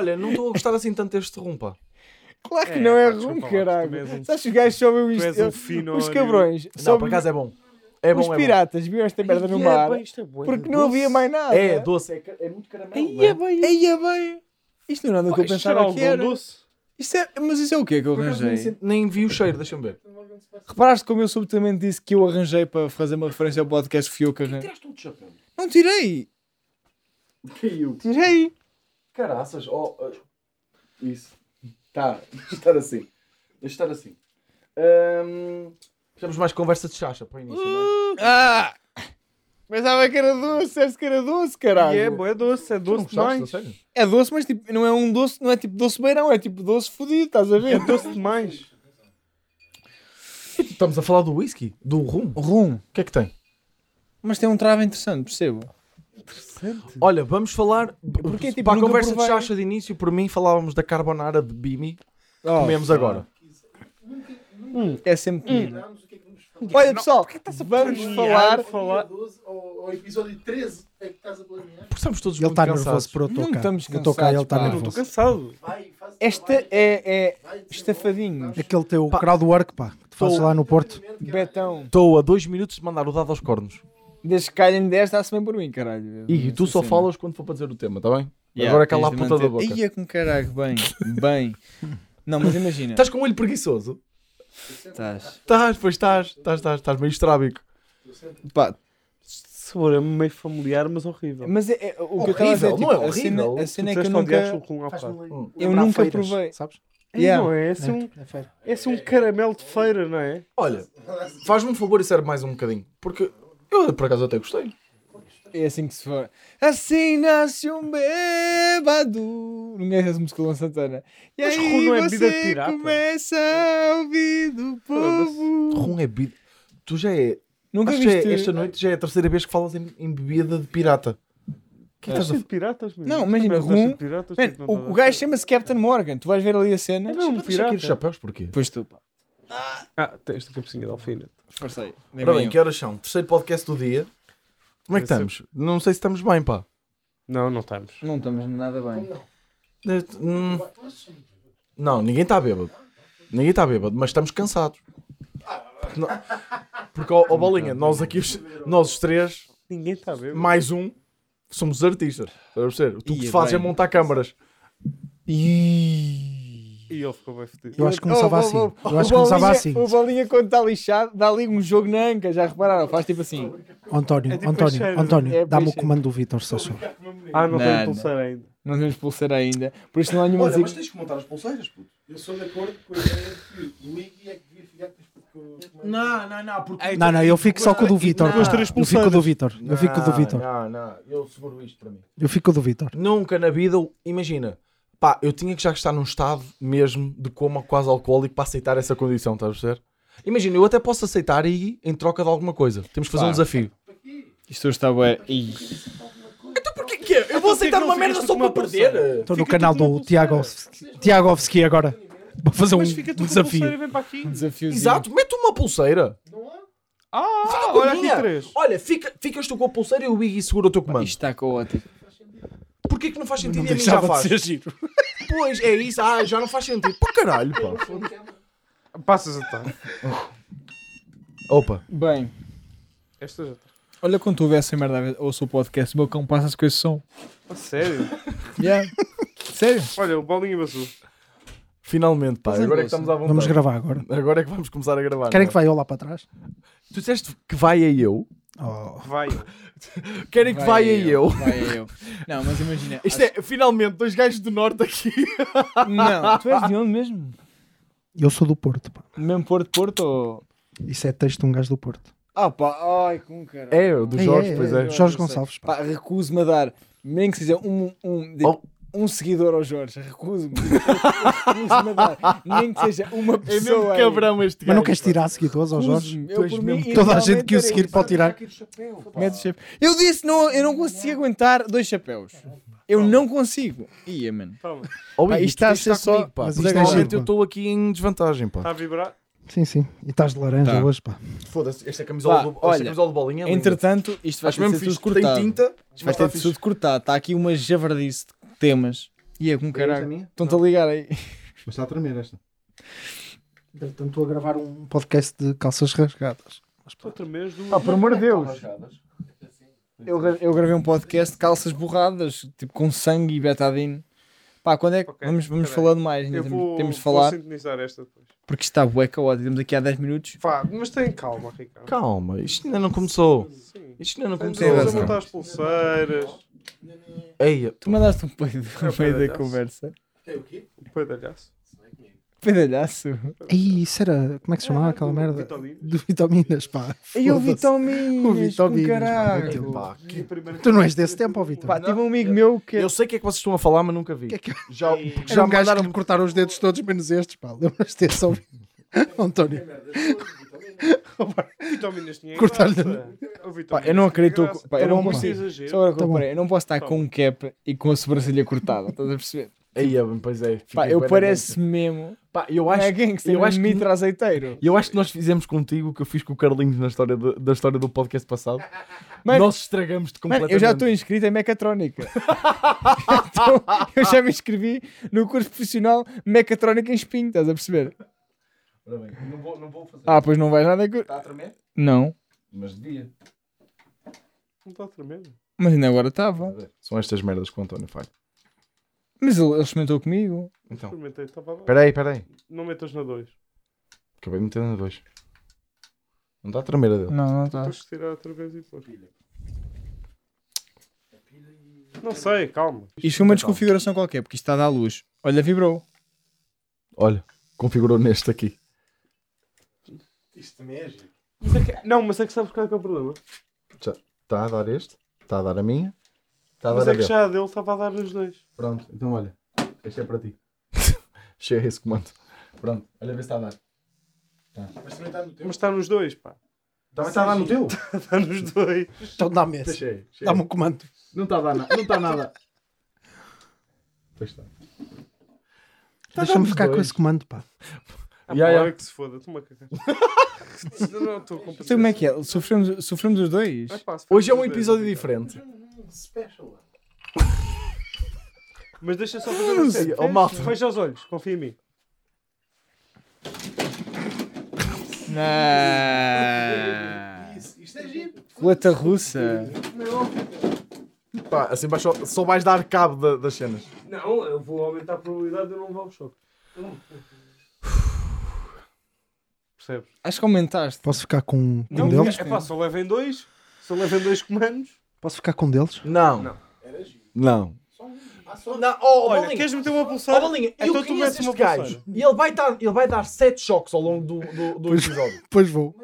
Olha, não estou a gostar assim tanto deste rum, pá. Claro que É, não é rum, caralho. um- Sabes que os gajos só viram Tu isto? um fino. os cabrões, Não, só por acaso é bom. É bom, os é bom. piratas viram esta merda no mar porque não havia mais nada. É, doce, é, é muito caramelo. Aí é? é bem. Aí é bem. Isto não é nada que eu pensava que era. doce. Isto é... Mas isso é o que que eu arranjei? nem vi o cheiro, deixa-me ver. Reparaste como eu subitamente disse que eu arranjei para fazer uma referência ao podcast que arranjei? Tiraste um de chapéu. Não tirei! Caiu. Tirei! Caraças, ó. ó. Isso. Tá, deixa estar assim. Deixa estar assim. Hum, Temos mais conversa de chacha para o início, não é? Ah! Pensava que era doce, disseste que era doce, caralho. E é, bué doce, é doce demais. É doce, mas tipo, não é um doce, não é tipo doce beirão, é tipo doce fodido, estás a ver? É doce demais. Estamos a falar do whisky? Do rum? O Rum. que é que tem? Mas tem um trava interessante, percebo. Olha, vamos falar. Porque, tipo, para a conversa provei. de chacha de início, por mim, falávamos da carbonara de Bimi. Oh, Comemos agora. É sempre comida. Olha pessoal, vamos falar. falar. Ao episódio 13 é que estás a planear. Porque estamos todos Ele muito está cansados. nervoso por eu estou Não cá. estamos estou ele está cansados, Eu estou nervoso. cansado. Vai, Esta é, é estafadinhos. Aquele teu crowdwork, pá, que tu fazes lá no Porto. Betão. Estou a dois minutos de mandar o dado aos cornos. Desde que calhem 10 está-se bem por mim, caralho. E tu só cena. falas quando for para dizer o tema, está bem? Yeah, Agora cala a puta da boca. Ia com caralho, bem, bem. Não, mas imagina. Estás com um olho preguiçoso? Estás. Estás, pois estás. Estás, estás, estás meio estrábico. Pá, Sabor é meio familiar, mas horrível. mas é, é- o que eu estava a dizer, Horrível, não tipo, é a cena, horrível. a cena é que eu nunca. o há bocado. Faz-me Eu Lembrar nunca feiras, provei. Sabes? É, Yeah. não é? É assim, um, É é assim um caramelo de feira, não é? Olha, faz-me um favor e serve mais um bocadinho. Porque eu, por acaso, até gostei. É assim que se for. Assim nasce um bêbado. Não é essa música do Luan Santana. E Mas aí rum não é bebida de você pirata? começa a ouvir do povo. Rum é bebida. Tu já é. Nunca acho é- viste? esta noite já é a terceira vez que falas em, em bebida de pirata. Que é Estás a de piratas, mesmo. Não, imagina, rum- de piratas, Man, tipo, não o, o gajo chama-se Captain Morgan. Tu vais ver ali a cena. É mesmo Deixa aqui os pirata. chapéus, porquê? Pois tu, pá. Ah, tem esta cabecinha de alfina. Forcei. Ora bem, que horas são? Terceiro podcast do dia. Como é que Terceiro. estamos? Não sei se estamos bem, pá. Não, não estamos. Não estamos nada bem. Hum, Não, ninguém está bêbado. Ninguém está bêbado, mas estamos cansados. Porque, não- porque ó, ó, Bolinha, nós aqui, os- nós os três, Ninguém está a ver. mais um, somos artistas. Estás a perceber? Tu que Ia fazes é bem. montar câmaras. E... E ele ficou bem fedido. Eu acho que começava Oh, assim. oh, oh, Eu acho que o começava Bolinha- assim. O Bolinha, quando está lixado, dá ali um jogo na anca. Já repararam? Faz tipo assim. António, É tipo António, peixeiro. António, É dá-me o comando do Vitor, só só. Ah, não Não, tenho pulseira ainda. Não temos pulseira ainda. Por isso não há nenhuma zica. tens que montar as pulseiras, puto. Eu sou de acordo com a ideia de que o Iggy é que devia ficar com as Não, não, não, porque... Não, não, eu fico só com o do Vitor. Eu fico com o do. Vitor. Eu fico com o do Vitor. Não, não, eu seguro isto para mim. Eu fico com o do Vitor. Nunca na vida, imagina, pá, eu tinha que já estar num estado mesmo de coma quase alcoólico para aceitar essa condição, estás a perceber? Imagina, eu até posso aceitar aí em troca de alguma coisa. Temos que fazer Pá. um desafio. Isto hoje está bué. Então porquê que é? Eu vou aceitar não uma merda só com para perder? Estou no Fica canal do. Tiagovski Tiagovski agora. Vou fazer um fica com desafio. pulseira e vem para aqui. Um desafiozinho. Exato, mete uma pulseira. Ah, Com a olha aqui três. Olha, fica, ficas tu com a pulseira e o Biggie segura o teu comando. Isto está caótico. Porquê que não faz sentido Não e a mim já deixava faz? de ser giro. Pois, é isso. Ah, já não faz sentido. Pá, caralho, pá. Passas a estar. Opa. Bem, Esta já está. olha quando tu vês essa merda, ouço o podcast, o meu cão passa-se com esse som. A sério? Yeah. Sério? Olha, o bolinho vazou. Finalmente, pá. Mas é Agora é que estamos à vontade. Vamos gravar agora. Agora é que vamos começar a gravar. Querem não que vá eu lá para trás? é? Tu disseste que vai a eu. Oh. Vai. Querem que vai, a eu. Vai a eu. Não, mas imagina. Isto é, finalmente, dois gajos do norte aqui. Não, tu és de onde mesmo? Eu sou do Porto, pá. Mesmo Porto, Porto ou. Isso é texto de um gajo do Porto. Ah pá, ai, com cara. É, o do É, Jorge, é, pois é. é. Jorge Gonçalves, pá. Pá, recuso-me a dar, nem que seja um, um, de- Oh. Um seguidor ao Jorge. Recuso-me. Recuso-me a dar, nem que seja uma É mesmo pessoa. cabrão este Mas não queres tirar seguidores ao Jorge? Eu, por mim, Toda a gente que o seguir pode tirar. Mete o chapéu. Eu disse, não, eu não consigo aguentar dois chapéus. Eu não consigo. Ia, mano. Oh, Pá, isto está a ser só- comigo, pá. Mas isto é eu estou aqui em desvantagem, pá. Está a vibrar? Sim, sim. E estás de laranja Tá. hoje, pá. Foda-se, esta camisola, Pá, do, esta olha, camisola de bolinha é. Entretanto, isto vai Acho ter fixe. tudo Tem cortado. tinta. Isto vai ter tudo cortado. Está aqui uma javardice de temas. E é com É caralho. minha? Estão-te a ligar aí. Mas está a tremer esta. Estou a gravar um podcast de calças rasgadas. Estou a tremer duas. Ah, por amor de Deus. Eu, eu gravei um podcast de calças borradas, tipo com sangue e betadine. Pá, quando é que. Ok, vamos vamos peraí. falando mais, ainda vou, temos de vou falar. sintonizar esta depois. Porque isto está bué caótico. Estamos aqui há 10 minutos. Vá, mas tem calma, Ricardo. Calma, isto ainda não começou. Sim. Isto ainda não começou. Tem a montar as pulseiras. Eia, Tu mandaste um peido É no o meio da conversa. É o quê? O pedalhaço. Peidalhaço. Aí, isso era. Como é que se chamava aquela merda? De vitaminas, pá. E o vitaminas, O vitaminas, caralho. pá, E primeira- Tu não és desse tempo, ó Vitor? Pá, tive um amigo meu que... Eu sei o que é que vocês estão a falar, mas nunca vi. Que é que- Já, porque Já um gajo mandaram que me cortaram os dedos todos, menos estes, pá. Lembras-te desse, ó António? Vitaminas tinha Cortar-lhe- Pá, eu não acredito... Pá, eu não exagero. Só agora que Tá eu bom. reparei, eu não posso estar Tá com um cap e com a sobrancelha cortada, estás a perceber? Eia, pois é. Pá, eu parece mesmo... Pá, eu acho, é gangster, eu eu acho que- mitra azeiteiro. eu acho que nós fizemos contigo o que eu fiz com o Carlinhos na história do- da história do podcast passado. Mano, nós estragamos-te completamente. eu já estou inscrito em mecatrónica. Então, eu já me inscrevi no curso profissional mecatrónica em espinho, estás a perceber? Ora bem, não vou, não vou fazer. Ah, pois não vais nada... que- Está a tremer? Não, Mas devia. Não está tremendo. mas ainda agora estava. São estas merdas que o António faz. Mas ele, ele experimentou comigo. Então, Experimentei, estava lá. peraí, peraí. Não metas na 2. Acabei de meter na 2. Não está a tremer a dele. Não, não está. Depois de tirar outra vez e pôr. Não sei, calma. Isto foi uma desconfiguração qualquer, porque isto está a dar luz. Olha, vibrou. Olha, configurou neste aqui. Isto também é giro. Mas é que- Não, mas é que sabes qual é, que é o problema? Está a dar este. Está a dar a minha. Está a Mas dar a é que dele. já a dele estava a dar os dois. Pronto, então olha. Este é para ti. Chega esse comando. Pronto, olha ver se está a dar. Mas também está no teu. Mas está nos dois, pá. Também está a dar no teu? Está nos dois. Então dá-me esse. Chega. Dá-me um comando. Não está a dar nada. Não está nada. Pois está. Tá Deixa-me dando ficar com esse comando, pá. Ah, pá, ya. olha que se foda, estou-me a cagar. Eu não estou com Então como é que é? Sofremos, sofremos os dois? Ah, pá, se Hoje é um os dois, episódio então. diferente. Special. Mas deixa só fazer uma série. Oh, malta. Fecha os olhos, confia em mim. Não. Isso, isto é giro. Coleta russa. Pá, assim vais só, só vais dar cabo da- das cenas. Não, eu vou aumentar a probabilidade de eu não levar o choque. Percebes? Acho que aumentaste. Posso ficar com, com Não, deles? é pá, só levem dois. Só levem dois comandos. Posso ficar com deles? Não. Não. Era giro. Não. Só Não, oh, Olha, Bolinha. queres meter uma Oh, pulseira? Bolinha, Então eu tu conheço metes uma gajo. E ele vai, dar, ele vai dar 7 choques ao longo do, do, do Pois- episódio. Pois vou.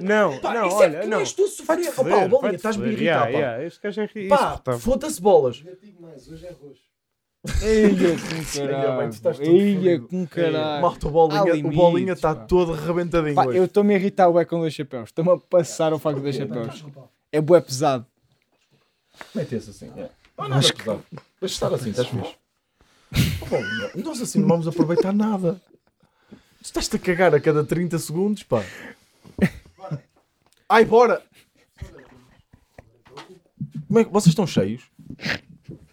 Não Pá, não, isso olha, é não. tu sofrer. Vai-te Oh, Bolinha, estás-me a irritar, Yeah, pá. yeah, Este gajo é ri- Pá, foda-se bolas. Mais, hoje é roxo. Eia com caralho. Eia com caralho. Malta, o Bolinha, está todo arrebentadinho Pá, hoje. eu estou-me a irritar o com dois chapéus. Estou-me a passar o facto de dois chapéus. É bué pesado. Mete esse assim. É. Não, não, Acho que... Deixa estar assim, estás fixe. Oh, nós assim não vamos aproveitar nada. Tu estás-te a cagar a cada 30 segundos, pá. Ai, bora! Como é que vocês estão cheios?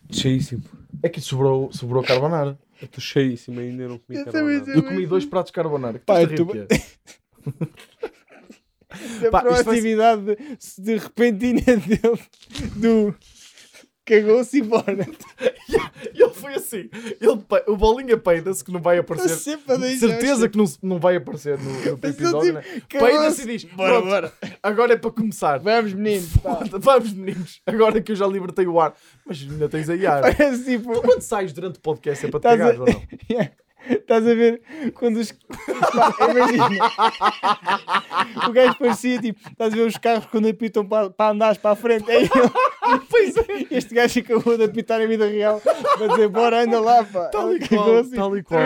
Cheíssimo. É que sobrou, sobrou carbonara. Eu estou cheíssimo ainda, não comi carbonara. Eu comi dois pratos de carbonara. Que Pá, tu-? Da Pá, proatividade de, de repentina dele. Do. Cagou-se e bora. E ele foi assim. Ele, o Bolinha peida-se que não vai aparecer. certeza que não, não vai aparecer no, no episódio, né? tipo, Peida-se e diz: Bora, "Pronto, bora. agora é para começar. Vamos, menino. Pá. Vamos, meninos, agora que eu já libertei o ar. Mas ainda tens aí ar. Parece tipo. Quando sais durante o podcast é para te cagar a- ou não? Estás a ver quando os. Pá, imagina. o gajo parecia tipo. Estás a ver os carros quando apitam para, para andares para a frente. É ele. Pois é. Este gajo acabou de apitar a vida real para dizer bora, anda lá, pá. Tal e qual, cagou-se. tal e qual.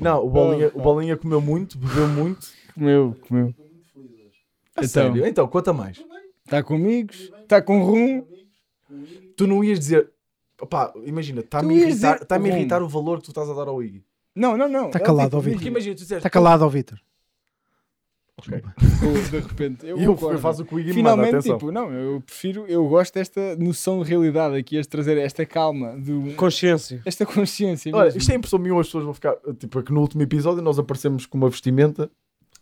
Não, o Bolinha, Oh, o. Bolinha comeu muito, bebeu muito. Comeu, comeu. Estou muito feliz hoje. A Então. sério? Então, conta mais. Está com amigos, está com rum. Tu não ias dizer. Pá, imagina, está-me a irritar, Rum. irritar o valor que tu estás a dar ao Iggy. Não, não, não. Tá Ele, calado, ó, Vitor. Porque imagina, tu disseste. Está calado, ó Vitor. Ok. Ou, de repente. Eu, eu, faço o que o Iggy me Finalmente, manda, atenção. tipo, não, eu prefiro, eu gosto desta noção de realidade aqui, este trazer esta calma, de, Consciência. esta consciência. Olha, mesmo. isto é impressão minha, as pessoas vão ficar. Tipo, é que no último episódio nós aparecemos com uma vestimenta.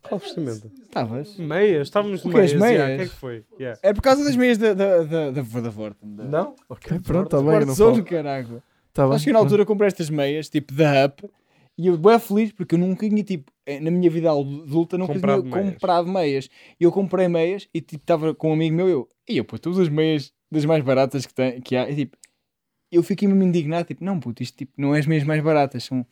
Qual vestimenta? Estavas? Meias, estávamos de O que as meias. yeah, meias? O que é que foi? Yeah. É por causa das meias da, da, da, da, da Vorten. Da... Não? Ok, Pronto, tá bem, não Zone, falo. caraca. Tá bem. Acho que na altura comprei estas meias, tipo da Up, e eu bem feliz porque eu nunca tinha, tipo, eh, na minha vida adulta, nunca Comprado tinha meias. comprado meias. E eu comprei meias e tipo, estava com um amigo meu, eu, e eu, pô, tu usas meias das mais baratas que, tem, que há, e tipo, eu fiquei mesmo indignado, tipo, não, puto, isto tipo, não é as meias mais baratas, são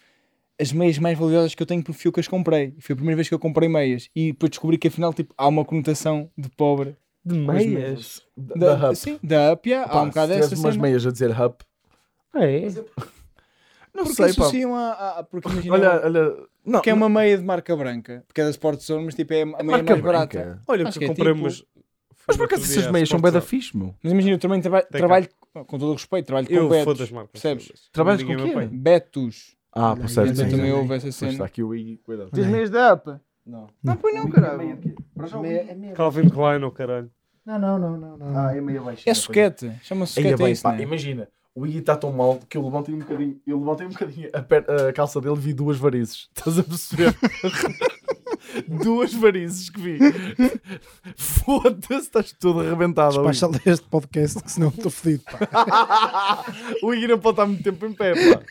as meias mais valiosas que eu tenho porque fui eu que as comprei. E foi a primeira vez que eu comprei meias. E depois descobri que afinal, tipo, há uma conotação de pobre. De meias? Da, da Hub. Sim, da Up, yeah, há um bocado se dessa tivesse umas cena. meias a dizer Hub. É. Não Porque sei, associam a, a, a- porque imagina, Olha, olha. Não, que é uma meia de marca branca, porque é da Sport Zone, mas tipo é a meia marca mais barata. branca. Olha, Acho que que eu é comprei tipo-. Mas por acaso essas meias são bem da fixe, meu. Mas imagina, eu também traba cá. trabalho, com todo o respeito, trabalho com Eu Betos. foda as marcas. percebes? Trabalhas com quê? apanha. Betos. Ah, por certo. Então sim, também houve essa cena. está aqui o Iggy, cuidado. Tens meias da UP? Não. Não, pois não, caralho. É Calvin Klein, oh caralho. Não, não, não, não. não. Ah, é meia baixinha. É. Chama-se é é bem, isso, pá, né? imagina, o Iggy está tão mal que eu levantei um bocadinho, eu levantei um bocadinho a, per- a calça dele e vi duas varizes. Estás a perceber? duas varizes que vi. Foda-se, estás todo arrebentado. Despacha este podcast, que senão estou fodido. o Iggy não pode estar muito tempo em pé, pá.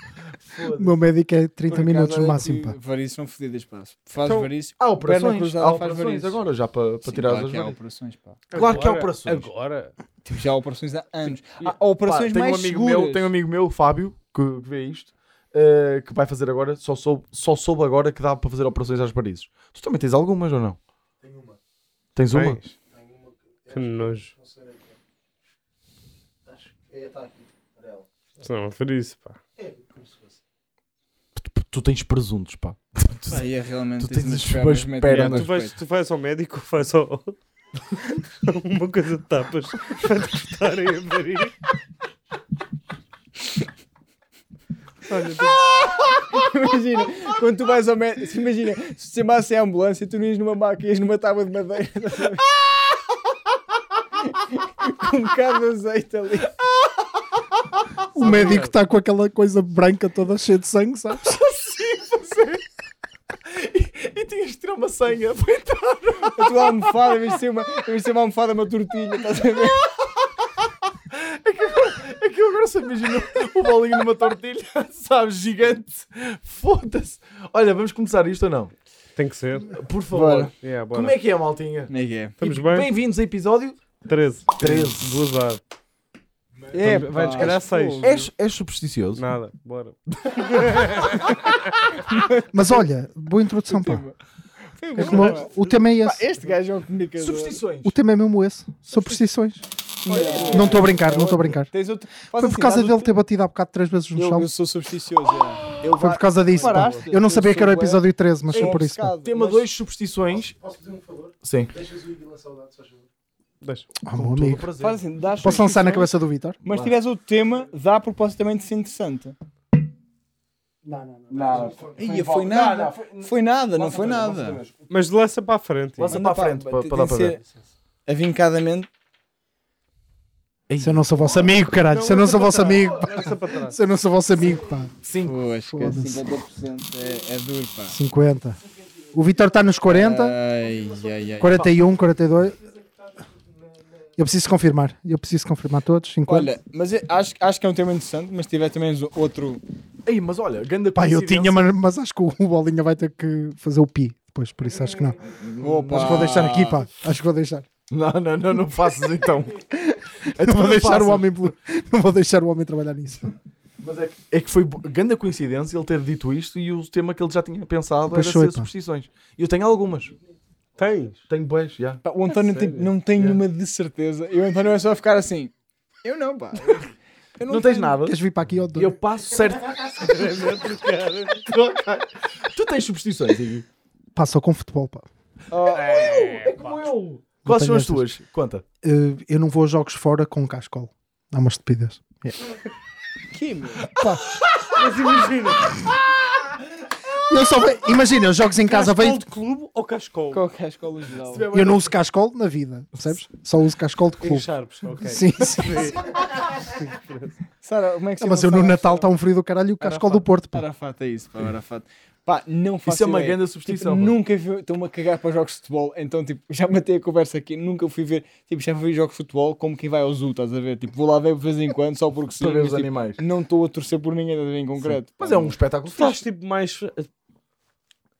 O meu médico é 30 Por minutos no olha máximo. que Pá. Varices são fodidas, pá. Faz Então, varices. Há Perna operações, cruzada há faz operações varizes. agora já para, para Sim, tirar claro as que há varizes. operações, pá. Claro que há Agora- operações. Agora. Tipo, já há operações há anos. Há Pá, operações tenho um mais amigo seguras. meu, tenho um amigo meu, o Fábio, que, que vê isto, eh, que vai fazer agora, só soube, só soube agora que dá para fazer operações às varizes. Tu também tens algumas ou não? Tenho uma. Tens uma? Tens? Tenho uma que. Que nojo. Não sei aqui. Acho que é, está aqui. Isso não, isso, pá. É, como se fosse. Tu, tu tens presuntos, pá. Pá, e é realmente Tu tens as pernas metem pernas. Tu vais, tu vais ao médico vais ao. Uma coisa de tapas para te cortarem a varinha. Olha, tu- Imagina, quando tu vais ao médico, imagina, se te chamassem a ambulância, tu não ias numa maca, ias numa tábua de madeira. ver? Com um bocado de azeite ali. O médico está com aquela coisa branca toda cheia de sangue, sabes? Tinhas de ter uma senha para entrar. A tua almofada, em vez de ser uma, em vez de ser uma almofada, uma tortilha, estás a ver? É que eu agora só imagino o bolinho numa tortilha, sabes, gigante. Foda-se. Olha, vamos começar isto ou não? Tem que ser. Por favor. Bora. Yeah, bora. Como é que é, maltinha? Como é que é? Estamos E bem? Bem-vindos a episódio 13. 13. Do azar. É, Vai pá, descalhar seis. És, és supersticioso? Nada, bora. Mas olha, boa introdução, pá. Foi É como- pá. o tema é Pá, esse. Este gajo é um comunicador. Superstições. O tema é mesmo esse. Superstições. Não estou a brincar, não estou a brincar. Tens outro... Faz Foi assim, por causa dás dele ter batido há bocado três vezes no Eu, chão. eu sou supersticioso. Eu Foi por causa disso, pá. Eu não sabia que era o sou bué- episódio 13, mas foi por isso. pá. Tema mas- 2, superstições. Posso pedir um favor? Sim. Deixas o lançar o dado, só favor. Deixa. Ah, meu o amigo. Faz assim, dás Posso lançar na cabeça do Vitor? Mas se tiveres outro tema, dá propositamente ser interessante. Não, não, Não, Ia, foi nada. Foi nada, não foi nada. Mas lança para a frente. Lança para a frente, para- para dar para ser Avincadamente. Se eu não sou vosso amigo, caralho. Se eu não sou vosso amigo. Se eu não sou vosso amigo, pá. 5. Pô, acho que é Foda-se. 50% é, é duro, pá. 50. O Vitor está nos 40, Ai, ai, ai. 41, 42. Eu preciso confirmar. Eu preciso confirmar todos. 50. Olha, mas eu acho, acho que é um tema interessante, mas se tiver também outro. Ei, mas olha, ganda Pá, eu tinha, mas, mas acho que o Bolinha vai ter que fazer o pi depois, por isso acho que não. Opa. Acho que vou deixar aqui, pá. Acho que vou deixar. Não, não, não, não faças então. Não vou deixar faças. o homem, não vou deixar o homem trabalhar nisso. Mas é que, é que foi grande coincidência ele ter dito isto e o tema que ele já tinha pensado Pois era foi, superstições. E eu tenho algumas. Tens? Tenho boas, já. Pá, O António tem- sério? não tem nenhuma de certeza. E o António é só ficar assim. Eu não, pá. Eu Não, tens tenho. nada. Queres vir para aqui ou E eu passo certo. tu tens superstições, Iggy? Passa com futebol, pá. Oh, É como eu. Quais são as tuas? Conta. Eh, eu não vou a jogos fora com cascol. Há uma estupidez. que, meu? Mas imagina. Eu só ve- Imagina, os jogos em casa veio. de clube ou cascol? A escola geral? Eu não uso cascol na vida, percebes? Só uso cascol de Em clube. Sharps, ok. Sim, sim. Sara, como é que se Ah, mas chama eu no Sara? Natal está um frio do caralho e o cascol do Porto. pá. Arafat é isso, pá, Arafat. Pá, não faço Isso é uma ideia. grande Tipo, substituição. pá. nunca vi, estou-me a cagar para jogos de futebol, então tipo, já matei a conversa aqui, nunca fui ver, tipo, já fui ver jogos de futebol como quem vai ao zoo, estás a ver? Tipo, vou lá ver de vez em quando, só porque sim, Para ver mas, os tipo, animais. não estou a torcer por ninguém estás a ver, em concreto. Mas pá. é um espetáculo Tu estás fixe. tipo mais eh,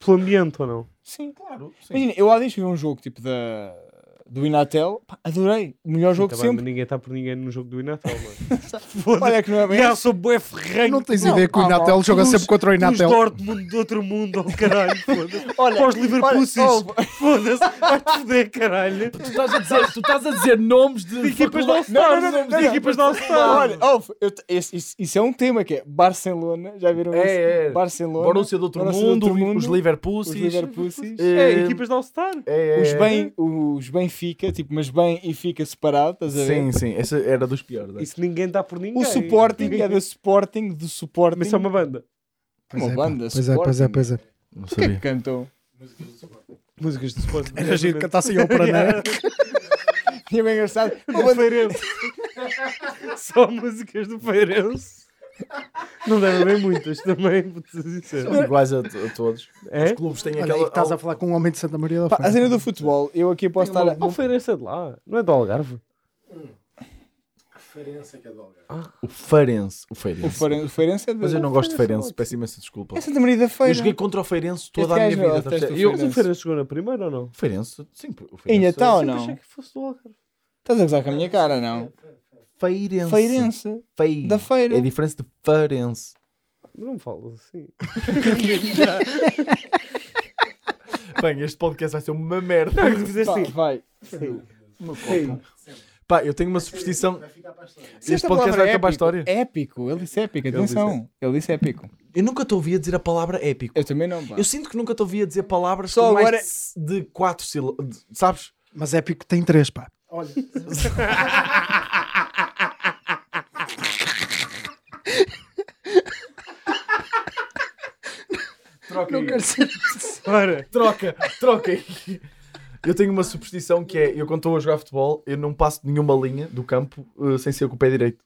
pelo ambiente ou não? Sim, Claro. sim. Imagina, eu há dias ver um jogo tipo da, do Inatel, pá, adorei, o melhor jogo Tá de bem, sempre. ninguém está por ninguém no jogo do Inatel, mano. Olha que não é bem Já sou bué ferrenho. Não tens Não, ideia que o Inatel pá, joga os- sempre contra o Os Inatel. Dortmund do outro mundo, oh caralho, foda-se. Olha, Para os Liverpoolsis, olha, foda-se, vai-te foder, caralho. Tu estás a dizer, tu estás a dizer nomes de, De equipas de All-Star, não, não, de não, equipas de Não, All-Star. olha, oh, eu te- esse- isso, isso é um tema que é Barcelona, já viram isso? É, é. Barcelona, Borussia do outro Borussia do mundo, outro mundo, os os Liverpoolsis. Liverpoolsis, É, equipas de All-Star. é, é, os, é. bem, os Benfica, tipo, mas bem e fica separado, estás a ver? Sim, sim, essa era dos piores. né? Isso ninguém dá por ninguém. O Sporting é da Sporting, do Sporting. Mas isso é uma banda. Pois uma é, banda, Pois é, pois é, Sporting. pois é. Não O que é que sabia. cantou? Músicas de Sporting. Era giro cantassem ópera, não é? E é bem engraçado. Do Feirense. Só músicas do Feirense. Não deve haver muitas também. São iguais a, a todos. Os É? clubes têm Olha aquela. que estás a falar com um homem de Santa Maria da Pá, Feira. a cena do futebol, eu aqui posso estar. a- O Feirense é de lá, não é do Algarve. Referência que é do Algarve. O Feirense. O O Feirense. Feirense, o Feirense é de. Mas eu não gosto de Feirense, peço imensa desculpa. É Santa Maria da Feira. Eu joguei contra o Feirense toda a minha vida. é o do Eu, Mas o Feirense jogou na primeira ou não? Feirense, sim. o Feirense- Ainda está ou Eu não? achei que fosse do Algarve. Estás a gozar com a minha cara, não? Feirense. Feirense. Fei. Da feira. É diferente de Feirense. Não me falas assim. Bem, este podcast vai ser uma merda. Não, assim. vai. Pá, eu tenho uma superstição. Vai ficar para a história. Se Este esta podcast vai acabar a história. Épico, ele disse épico, atenção. Ele disse épico. Eu nunca te ouvi a dizer a palavra épico. Eu também não, pá. Eu sinto que nunca te ouvi a dizer palavras Só com mais agora- de 4 sílabas. Sabes? Mas épico tem três, pá. Olha, Troca Não aí. quero ser. Ora, Troca, troca aí. Eu tenho uma superstição que é: eu quando estou a jogar futebol, eu não passo nenhuma linha do campo eh, sem ser com o pé direito.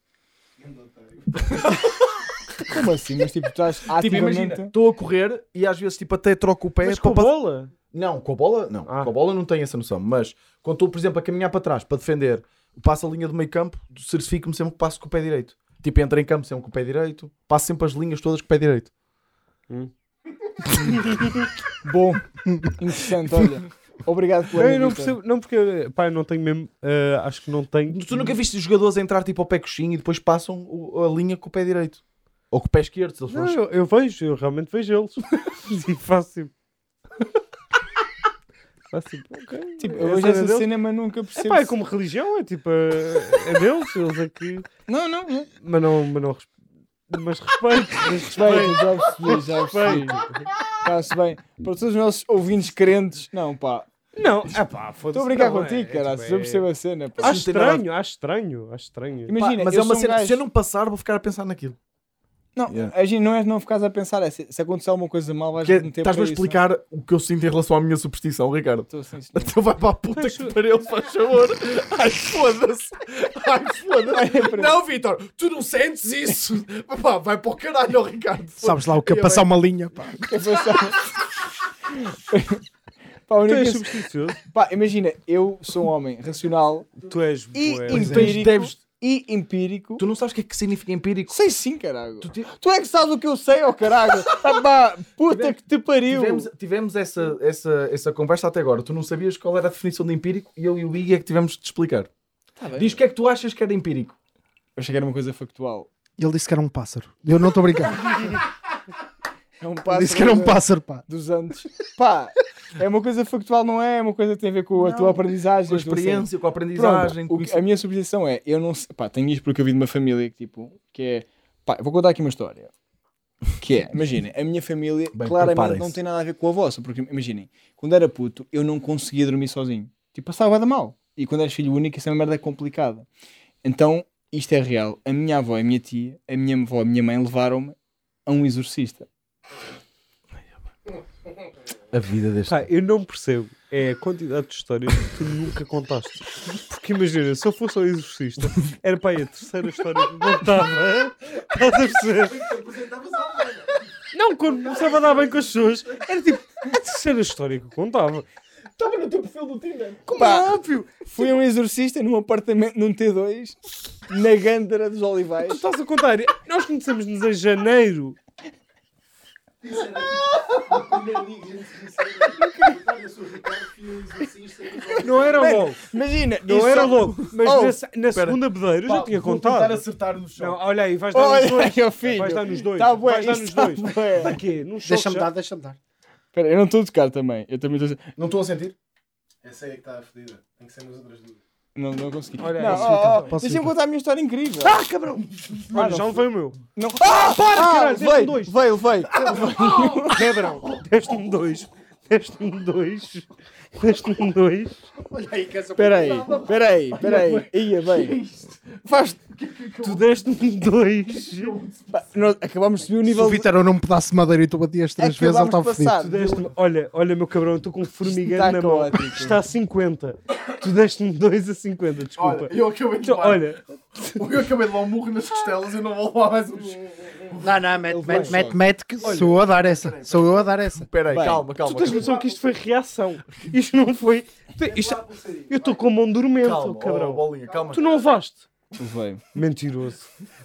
Como assim? Mas tipo, estás Tipo, ativamente... imagina, estou a correr e às vezes tipo, até troco o pé mas para com pa- bola? Não, com a bola, não. Ah. Com a bola não tenho essa noção. Mas quando estou, por exemplo, a caminhar para trás para defender, passo a linha do meio campo, certifico-me sempre que passo com o pé direito. Tipo, entro em campo sempre com o pé direito, passo sempre as linhas todas com o pé direito. Bom, interessante, olha. Obrigado pela Eu não percebo, não porque, pá, eu não tenho mesmo, eh, acho que não tenho. Tu nunca viste os jogadores entrar tipo ao pé coxinho e depois passam o- a linha com o pé direito? Ou com o pé esquerdo, se eles Não, eu, eu vejo, eu realmente vejo eles. e faço tipo. faço tipo, ok. Tipo, é eu vejo cena essa deles. cena, mas nunca É percebo. pá, é se- como religião, é tipo, é, é deles, eles é que. Não, não, não. Mas não, mas não res- mas respeito, mas Respeito, já percebi, já percebi. Está-se bem. Para todos os nossos ouvintes crentes, não, pá. Não, é pá, foda-se. Estou a brincar não, contigo, é, caralho. tipo, Eu é- percebo a cena, pá. Acho estranho, acho estranho, acho estranho. Imagina, Pá, mas eu é uma um cena, gajo- se eu não passar, vou ficar a pensar naquilo. Não, Yeah. a gente não é não ficares a pensar, é se, se acontecer alguma coisa mal, vais Que é- meter Estás-me a isso. explicar o que eu sinto em relação à minha superstição, Ricardo. Estou senhor. Então vai para a puta que pariu, faz favor. Ai, foda-se. Ai, foda-se. Não, Vitor, tu não sentes isso. Pá, vai para o caralho, Ricardo. Sabes lá o que é passar uma linha, pá. Pá, Tu és pá, imagina, eu sou um homem racional Tu és e empírico. deves- E empírico. Tu não sabes o que é que significa empírico? Sei sim, caralho. Tu Tu, ti- é que sabes o que eu sei, ó caralho. Ah, puta que te pariu. Tivemos, tivemos essa, essa, essa conversa até agora. Tu não sabias qual era a definição de empírico e eu e o Iggy é que tivemos de te explicar. Tá bem. Diz o que é que tu achas que era empírico. Eu achei que era uma coisa factual. E ele disse que era um pássaro. Eu não estou a brincar. É um pássaro disse que era um pássaro, pá. dos anos. Pá, é uma coisa factual, não é? É uma coisa que tem a ver com a Não, tua aprendizagem. Com a a experiência, com a aprendizagem. Pronto, com que- a minha suposição é, eu não sei, pá, tenho isto porque eu vim de uma família que tipo, que é, pá, vou contar aqui uma história. Que é, imaginem, a minha família Bem, claramente não tem nada a ver com a vossa, porque imaginem, quando era puto, eu não conseguia dormir sozinho. Tipo, passava da mal. E quando eres filho único, isso é uma merda complicada. Então, isto é real. A minha avó e a minha tia, a minha avó e a minha mãe levaram-me a um exorcista. A vida deste. Pá, eu não percebo. É a quantidade de histórias que tu nunca contaste. Porque imagina, se eu fosse ao exorcista, era para aí a terceira história que eu contava. Estás a perceber? Não, quando começava a dar bem com as pessoas, era tipo a terceira história que eu contava. Estava no teu perfil do Tinder. Como Pá. é óbvio. Fui um exorcista num apartamento num T2 na Gândara dos Olivais. Tu estás a contar. Nós conhecemos-nos em janeiro. O primeiro a. Olha. Não era logo. Imagina, Não era só- logo. Mas Oh, na, se- na segunda bedeira eu já tinha vou tentar contado. acertar no chão. Não, olha aí, vais dar nos Olha dois. aí, ó filho. Vais dar nos dois. Tá bué, vais dar nos tá dois. bué. Para quê? Num choque Deixa-me dar, deixa-me dar. Espera, eu não estou a tocar também. Eu também estou a... Não estou a sentir? Essa aí é que está fodida. Tem que ser nas outras duas. Não, não consegui. Olha, não, oh, oh, Posso Deixa-me contar a minha história incrível. Ah, cabrão! Olha, não já levei o meu. Não... Ah, para, caralho, deste-me veio, dois. veio, veio. Cabrão, deste-me dois. Deste-me dois. Deste-me dois. Olha aí que essa Espera aí, espera aí, espera aí. Ia bem. Faz... Tu deste-me dois. Pá, nós acabamos de subir o Se nível... o Vitor era um pedaço de madeira e tu batias três vezes, ele Acabámos estava passar. Tu deste-me. Olha, olha, meu cabrão, eu estou com um formigueiro Está na mão. caótico. Está a 50. Tu deste-me dois a 50, desculpa. Olha, eu acabei de Então, levar. olha, Eu acabei de levar um murro nas costelas e não vou levar mais uns. Não, não, mete, mete, mete, mete, que sou eu a dar essa. Sou eu a dar essa. Espera aí, Bem, calma, tu calma. tens noção que isto foi reação. Isto não foi. Isto, eu estou com a mão dormente, Calma, oh, cabrão. bolinha, calma. Tu não levaste. Veio. Mentiroso.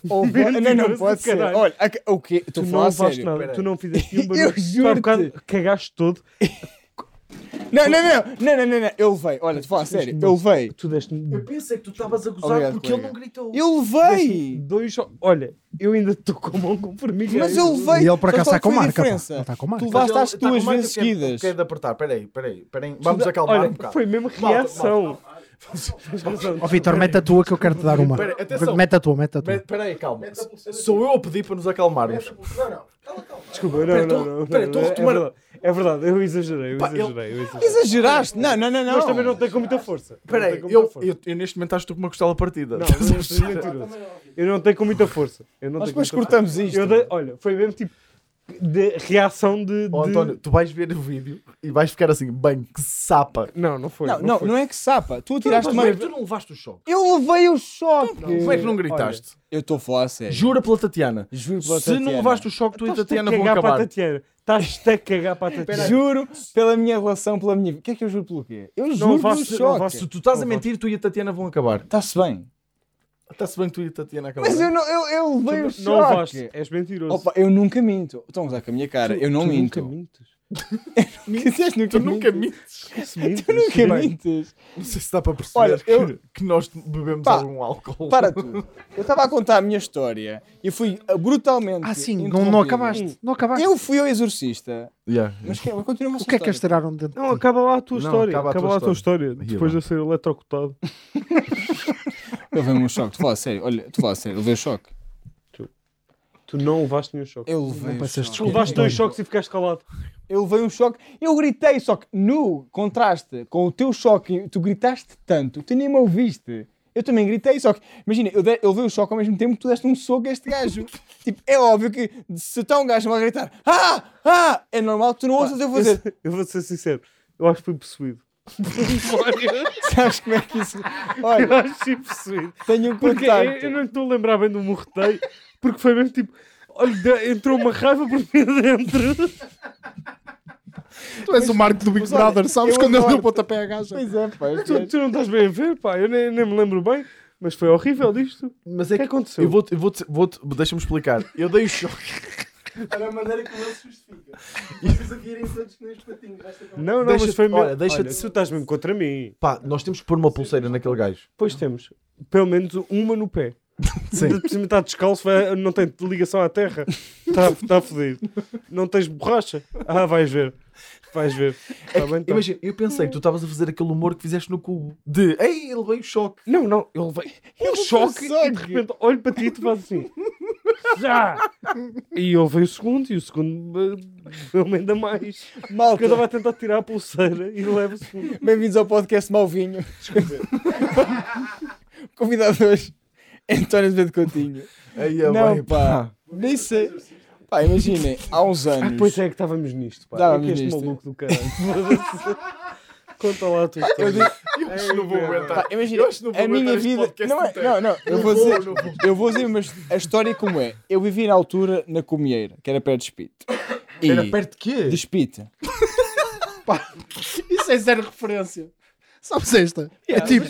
Ou vai- Não, não, Mentiroso, pode ser. caralho. Olha, o quê? Tu não levaste nada. Tu não fizeste nenhum Eu. Tu bocado cagaste todo. Não, não, não, não, não, não, não. Eu levei. Olha, a falar a sério. Eu levei. Tu deste-me Eu pensei que tu estavas a gozar Obrigado, porque ele colega. não gritou. Eu levei. dois. Olha, eu ainda estou com a mão com formigueiro. Mas eu levei. E ele por acaso está com marca. pá. diferença? Ele está com Tu marca. levaste Mas às duas vezes quero- seguidas. Quero de apertar, peraí, peraí, peraí. Vamos acalmar Olha, um bocado. foi mesmo reação. Tens razão. Ó Vitor, mete a tua que eu quero te dar uma. Pera, atenção. Mete a tua, mete a tua. Pe- Peraí, calma. Sou eu a pedir para nos acalmarmos. Não, não. Desculpa, não, Pera, não, não. pera, tô a é retomar- verdade. É verdade, eu exagerei, eu Pá, ele- exagerei, eu exagerei. Exageraste. Não, não, não, não. Mas também não tem com muita força. Espera aí, eu, força. eu, eu neste momento acho que estou com uma costela partida. Não, não, é mentiroso. Eu não tenho com muita força. Eu não Nós depois cortamos isto. Olha, foi mesmo tipo de reação de. De- António, tu vais ver o vídeo e vais ficar assim, bem, que sapa. Não, não foi. Não, não, foi. não é que sapa. Tu Tu, tiraste mas uma. tu não levaste o choque. Eu levei o choque. Como é que não gritaste? Eu estou a falar a sério. Jura pela Tatiana. Juro pela Se não Tatiana. levaste o choque, tu e a Tatiana a vão cagar para a acabar. Tatiana. Estás-te a cagar para a Tatiana. Juro pela minha relação, pela minha vida. O que é que eu juro pelo quê? Eu juro pelo não choque. Se tu estás a Não mentir, tu e a Tatiana vão acabar. Está-se bem. Está-se bem que tu e a Tatiana. Mas eu, não, eu, eu levei o Tu não levaste. choque. És mentiroso. Opa, eu nunca minto. Estão a usar com a minha cara. eu não Tu minto. Nunca mintes. Nunca Tu nunca minto. mintes. Mintes. Tu nunca Bem. mintes. Não sei se dá para perceber Olha, que, eu- que nós bebemos Pá, algum álcool. Para tudo. Eu estava a contar a minha história e fui uh, brutalmente. Ah, sim, não, não acabaste. Não acabaste. Eu fui ao exorcista. Yeah. Mas que, continua O que é que um dentro? Não, acaba lá a tua Não, história. acaba a Acaba tua lá a tua história. história. Ia Depois de eu ser eletrocutado. Eu levei um choque. Tu fala a sério. Olha, tu fala a sério. Eu levei o choque. Tu não levaste nenhum choque. Eu levei passas choque. Tu levaste dois choques e ficaste calado. Eu levei um choque. Eu gritei, só que no contraste com o teu choque, tu gritaste tanto, tu nem me ouviste. Eu também gritei, só que, imagina, eu, eu levei o choque ao mesmo tempo que tu deste um soco a este gajo. tipo, é óbvio que se está um gajo a gritar, ah, ah, é normal que tu não ouças eu fazer. Eu, eu vou ser sincero. Eu acho que fui possuído. Sabes como é que isso. Eu Olha, acho que fui possuído. tenho um Porque eu, contacto. eu não estou a lembrar bem do morretei. Porque foi mesmo tipo. Olha, entrou uma raiva por mim dentro. Tu és o Marco do Big olha, Brother, sabes eu quando ele deu pontapé à gaja? Pois é, pá. Tu, gajo- tu não estás bem a ver, pá. Eu nem, nem me lembro bem. Mas foi horrível isto. Mas O é que que aconteceu? eu vou, eu vou, vou, deixa-me explicar. Eu dei o choque. Olha a maneira como ele se justifica. Vocês aqui irem todos que nem os patinhos. Não, não, Deixa- mas foi mesmo. olha, deixa-te- Olha, tu estás mesmo contra mim. Pá, nós temos que pôr uma pulseira naquele gajo. Pois temos. Pelo menos uma no pé. Sim. Cima está descalço, vai- não tem ligação à terra. Está tá fodido. Não tens borracha. Ah, vais ver. Vais ver. É Tá que, bem, tá. Imagina, eu pensei que tu estavas a fazer aquele humor que fizeste no cubo. De, ei, ele veio o choque. Não, não, ele levei um choque e de repente olho para ti e tu fazes assim. Já! E veio o segundo e o segundo ele ainda mais. Porque Malta, eu estava a tentar tirar a pulseira e leva o segundo. bem-vindos ao podcast Malvinho. Convidado hoje, António Azevedo Coutinho. Aí é Não, bem, pá. Nem sei. Pá, imaginem, há uns Ah, anos. pois é que estávamos nisto, pá. Estávamos é que este nisto. maluco do caralho. Conta lá a tua história. Eu acho que não vou Ei, aguentar. Pá, imagina, Eu acho que não vou a minha vida. Não, é, não, não, eu vou dizer, não vou. eu vou dizer mas a história como é. Eu vivi na altura na Comieira, que era perto de Espite. E Era perto de quê? de Espite. Isso é zero referência. Sabes esta? Yeah, é tipo,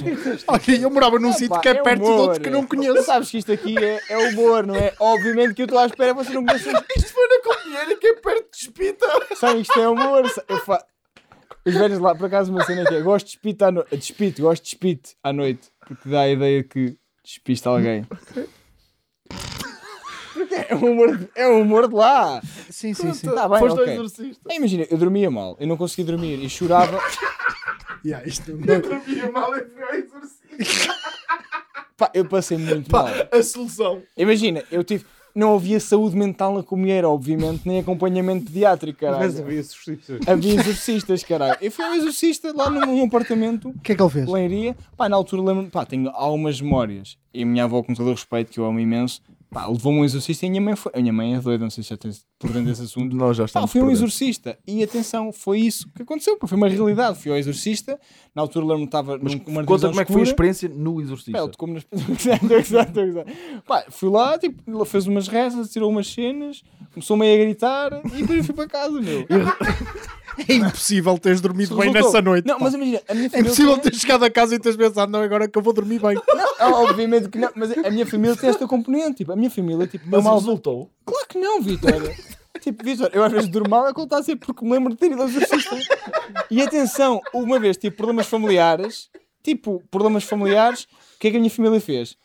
olha, eu morava num Ah, sítio pá, que é, é perto de humor, outro que é. não conheço. Sabes que isto aqui é, é humor, não é? Obviamente que eu estou à espera você não conhece. Isto foi na Companheira que é perto de Espita. Sabem que isto é humor. Eu fa... Os velhos lá, por acaso, uma cena que é: gosto de espite à noite. Despite, gosto de espite à noite. Porque dá a ideia que despiste alguém. Porque é um humor, de- é um humor de lá. Sim, sim, sim. Tá bem, Foste ao ok. exorcista. Imagina, eu dormia mal, eu não conseguia dormir e chorava. Yeah, isto não- Dormia mal e foi ao exorcista. Pá, eu passei muito mal. A solução. Imagina, eu tive. Não havia saúde mental na comieira, obviamente, nem acompanhamento pediátrico, Mas caralho. havia exorcistas. Havia exorcistas, caralho. Eu fui ao exorcista lá num, num apartamento, O que é que ele fez? Leiria. Pá, na altura lembro pá, tenho algumas memórias. E a minha avó, com todo o respeito, que eu amo imenso, pá, levou-me um exorcista e a minha mãe foi. A minha mãe é doida, não sei se já tens por dentro desse assunto. Nós já Pá, estamos fui um exorcista. E atenção, foi isso que aconteceu. Pá, foi uma realidade. Fui ao exorcista. Na altura lembro-me que estava Mas conta como é que foi a escura. experiência no Pá, ele exorcista. tocou-me nas... exato, exato, exato. Pá, fui lá, tipo, ele fez umas rezas, tirou umas cenas, começou meio a gritar e depois eu fui para casa, meu. É impossível teres dormido bem nessa noite. Não, pá. mas imagina, a minha É família. impossível tem- teres chegado a casa e teres pensado, não, agora que eu vou dormir bem. Ah, obviamente que não, mas a minha família tem esta componente. Tipo, a minha família, tipo, Mas é uma resultou. Claro que não, Vitor. tipo, Vitor, eu às vezes durmo mal a contar sempre porque me lembro de ter ido ao exorcista. E atenção, uma vez tive problemas familiares, tipo, problemas familiares, o que é que a minha família fez?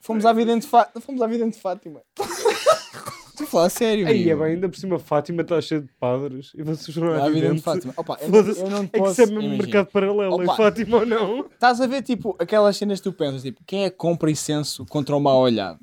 Fomos à vidente, Fá... Fomos à vidente Fátima. Estou a falar a sério. Aí é bem, ainda por cima Fátima está cheia de padres e vocês À à vidente vidente. Fátima. Opa, eu, não, eu não te É que posso. isso é mesmo imagina. mercado paralelo Opa. em Fátima ou não? Estás a ver, tipo, aquelas cenas que tu pensas, tipo, quem é que compra incenso contra o mau olhado?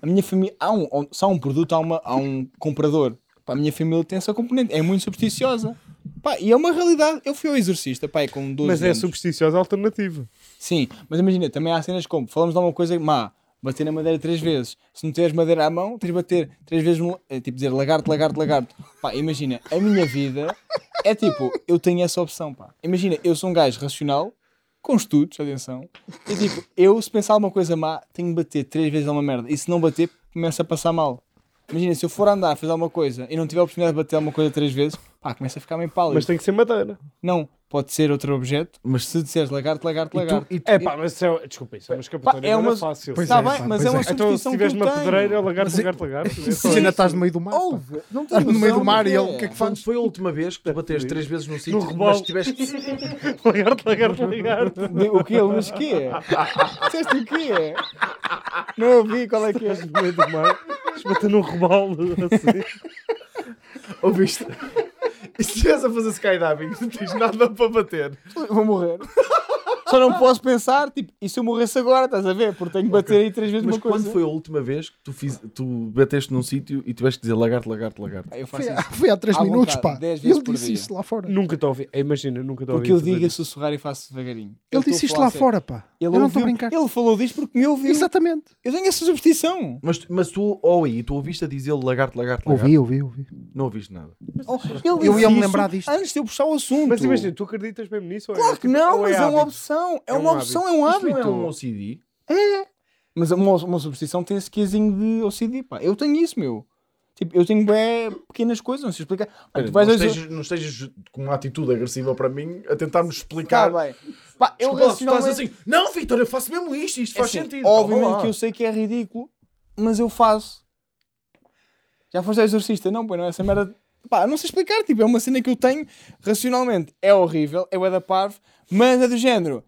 A minha família, há um, há um produto, há, uma, há um comprador. Pá, a minha família tem essa componente, é muito supersticiosa. Pá, e é uma realidade. Eu fui ao exorcista, pá, com 12 Mas é anos. supersticiosa alternativa. Sim, mas imagina, também há cenas como, falamos de alguma coisa má, bater na madeira três vezes. Se não tiveres madeira à mão, tens de bater três vezes, no, é, tipo dizer lagarto, lagarto, lagarto. Pá, imagina, a minha vida é tipo, eu tenho essa opção, pá. Imagina, eu sou um gajo racional, com estudos, atenção, e tipo, eu se pensar alguma coisa má, tenho de bater três vezes alguma merda. E se não bater, começa a passar mal. Imagina, se eu for andar a fazer alguma coisa e não tiver a oportunidade de bater alguma coisa três vezes, pá, começa a ficar meio pálido. Mas tem que ser madeira. Não, pode ser outro objeto, mas se disseres lagarto, lagarto, E tu- lagarto. e tu- É pá, mas isso é, desculpa, isso é uma escapatória é uma- fácil. Pois Está é, bem, pá, mas pois é uma é. Então substituição se que eu tiveres uma tenho. pedreira, lagarto, Mas é- lagarto, lagarto. é Imagina, isso. estás no meio do mar. Ouve, não Estás no meio do mar e que ele, o que é que Quando faz? foi a última vez que tu bateste três vezes num sítio, mas tiveste... Lagarto, lagarto, lagarto. O quê? Mas quê? Disseste o quê? Não ouvi qual é que é. No meio do mar, esbata num rebalo assim. Ouviste? E se estivesse a fazer skydiving, não tens nada para bater. Vou morrer. Só não posso pensar, tipo, e se eu morresse agora, estás a ver? Porque tenho que bater aí três vezes Mas uma coisa. quando foi a última vez que tu, fiz, tu bateste num sítio e tiveste que dizer lagarto, lagarto, lagarto? Ah, Eu faço Foi, isso. há- foi há 3 À minutos, vontade, pá. 10 vezes Ele disse dia. isso lá fora. Nunca estou a ouvir. Imagina, nunca estou a ouvir. Porque eu digo a sussurrar e faço devagarinho. Ele Eu disse isto lá fora, pá. Ele Eu não estou a brincar. Ele falou disto porque me ouviu. Exatamente. Eu tenho essa superstição. Mas, mas tu, ou aí, tu ouviste a dizer lagarto, lagarto, lagarto? Ouvi, ouvi, ouvi. Não ouviste nada. Oh, ele Eu ia-me lembrar disto. Antes de eu puxar o assunto. Mas imagina, tu acreditas mesmo nisso? ou é, Claro que tipo, não, ou mas é, uma hábito? opção. É, É um uma opção, é um Isto não hábito. é um OCD? Mas uma, uma superstição tem esse quezinho de OCD, pá. Eu tenho isso, meu. Tipo, eu tenho bem pequenas coisas, não sei explicar. Pá, tu vais não, dizer- estejas, não estejas com uma atitude agressiva para mim a tentar-nos Tá explicar. bem. Pá, eu Desculpa, lá, tu estás racionalmente... assim, não, Vitor, eu faço mesmo isto, isto É faz assim, sentido. Calma Obviamente que eu sei que é ridículo, mas eu faço. Já foste exorcista? Não, pô, não é essa merda. Pá, não sei explicar, tipo, é uma cena que eu tenho racionalmente. É horrível, é o da parvo, mas é do género.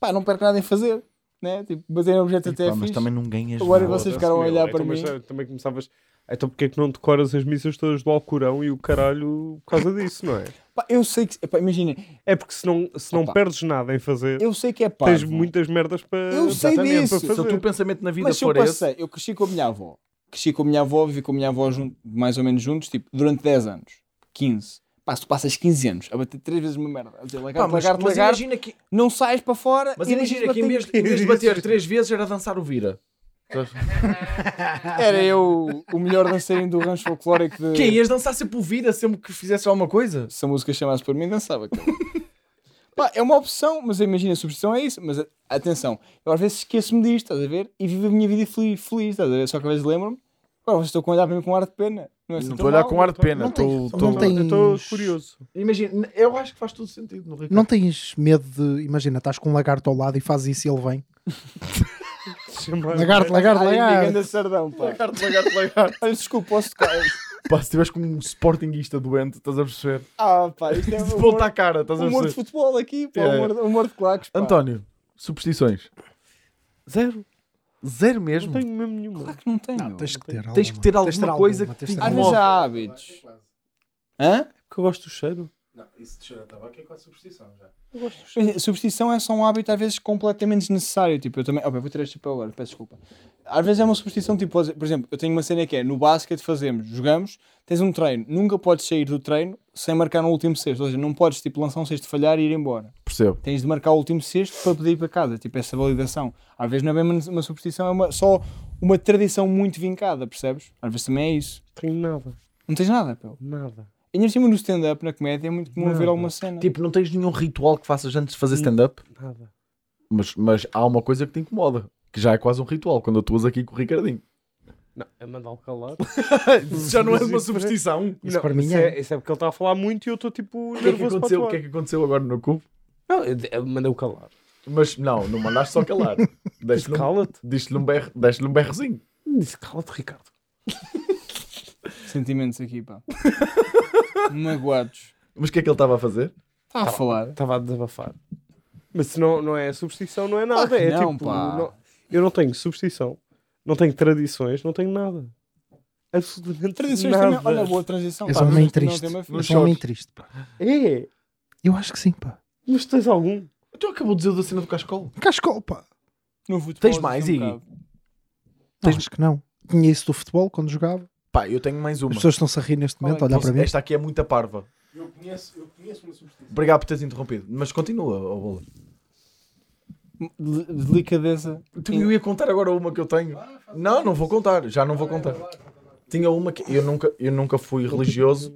Pá, não perco nada em fazer, né? Tipo, bater em objeto até pá, é mas fixe. também não ganhas Agora nada. vocês ficaram a olhar para Então, mim. Também começavas. Então porque é que não decoras as missas todas do Alcorão e o caralho por causa disso, não é? Pá, eu sei que. Pá, imagina, É porque se não, se não Opa. perdes nada em fazer, eu sei que é tens parvo. muitas merdas para. Eu sei disso. Se o teu pensamento na vida Mas se eu for esse, passei, eu cresci com a minha avó. Cresci com a minha avó, vivi com a minha avó junto, mais ou menos juntos, tipo, durante 10 anos. 15. Pá, se tu passas 15 anos a bater 3 vezes uma merda, a dizer Pá, lagarto, mas, lagarto, mas lagarto, imagina que, não sais para fora mas imagina que em vez, de- bater três vezes era dançar o vira. Era eu o melhor dançarino do rancho folclórico de... Que ias dançar sempre o vida, sempre que fizesse alguma coisa? Se a música chamasse por mim, dançava. Pá, é uma opção, mas imagina, a substituição é isso. Mas atenção, eu às vezes esqueço-me disto, estás a ver? E vivo a minha vida feliz, feliz estás a ver? Só que às vezes lembro-me. Agora vocês estão a olhar para mim com ar de pena. Não é assim Não estou a olhar mal. com ar de pena. Estou- Tens- curioso. Imagina, eu acho que faz todo sentido no Ricardo. Não tens medo de. Imagina, estás com um lagarto ao lado e fazes isso e ele vem. Chamar- Lagarto, lagarto, lagarto. ganda sardão, pá. Lagarto, lagarto, lagarto. Olha, desculpa, posso tocar. Pá, se estiveres com um sportinguista doente, estás a perceber? Ah, pá, isto é De humor, volta à cara, estás a humor de perceber? futebol aqui, pá. É. Humor, humor de claques, pá. António, superstições. Zero. Zero Não mesmo. tenho mesmo nenhuma. Claro que não tenho. Não, tens que ter alguma. Tens que ter alguma coisa alguma, que te Às vezes há hábitos. Hã? Porque eu gosto do cheiro. Não, isso de cheirar tabaco é quase superstição já. A Superstição é só um hábito às vezes completamente desnecessário. Tipo, eu também. Oh, bem, vou tirar este chapéu agora, peço desculpa. Às vezes é uma superstição, tipo, por exemplo, eu tenho uma cena que é no basquete fazemos, jogamos, tens um treino, nunca podes sair do treino sem marcar no último sexto. Ou seja, não podes tipo, lançar um sexto, falhar e ir embora. Percebo. Tens de marcar o último sexto para poder ir para casa. Tipo, essa validação. Às vezes não é bem uma, uma superstição, é uma- só uma tradição muito vincada, percebes? Às vezes também é isso. Tenho nada. Não tens nada, pelo. Nada. E ainda cima no stand-up, na comédia, é muito comum ver alguma cena. Tipo, não tens nenhum ritual que faças antes de fazer stand-up, Nada. mas, mas há uma coisa que te incomoda, que já é quase um ritual, quando estou aqui com o Ricardinho. Não, é mandá-lo calar. já não é uma isso superstição. Isso não, para mim isso é. é. Isso é porque ele está a falar muito e eu estou tipo O que, é nervoso o que é que aconteceu agora no cubo? Não, eu, eu mandei-o calar. Mas não, não mandaste só calar. Deste-lhe um, Cala-te. diste-lhe um, berro, deste-lhe um berrozinho. Disse cala-te, Ricardo. Sentimentos aqui, pá. Magoados. Mas o que é que ele estava a fazer? Está a falar. Estava a desabafar. Mas se não, não é superstição, não é nada. que é não, tipo. pá. não- eu não tenho superstição, não tenho tradições, não tenho nada. Absolutamente Tradições nada. também. Olha, boa transição. És pá, homem mas também triste. um homem triste, pá. É, Eu acho que sim, pá. mas tens algum? Tu acabou de dizer da cena do cascol. Cascol, pá. No futebol, Tens mais, um bocado. Não, acho que não. Tinha isso do futebol quando jogava. Pá, eu tenho mais uma. As pessoas estão-se a rir neste momento, a olhar para mim. Esta aqui é muita parva. Eu conheço, eu conheço uma superstição. Obrigado por teres interrompido. Mas continua, ó bola. De- Delicadeza. Tu eu ia contar agora uma que eu tenho. Não, não vou contar. Já não vou contar. Tinha uma que eu nunca, eu nunca fui religioso,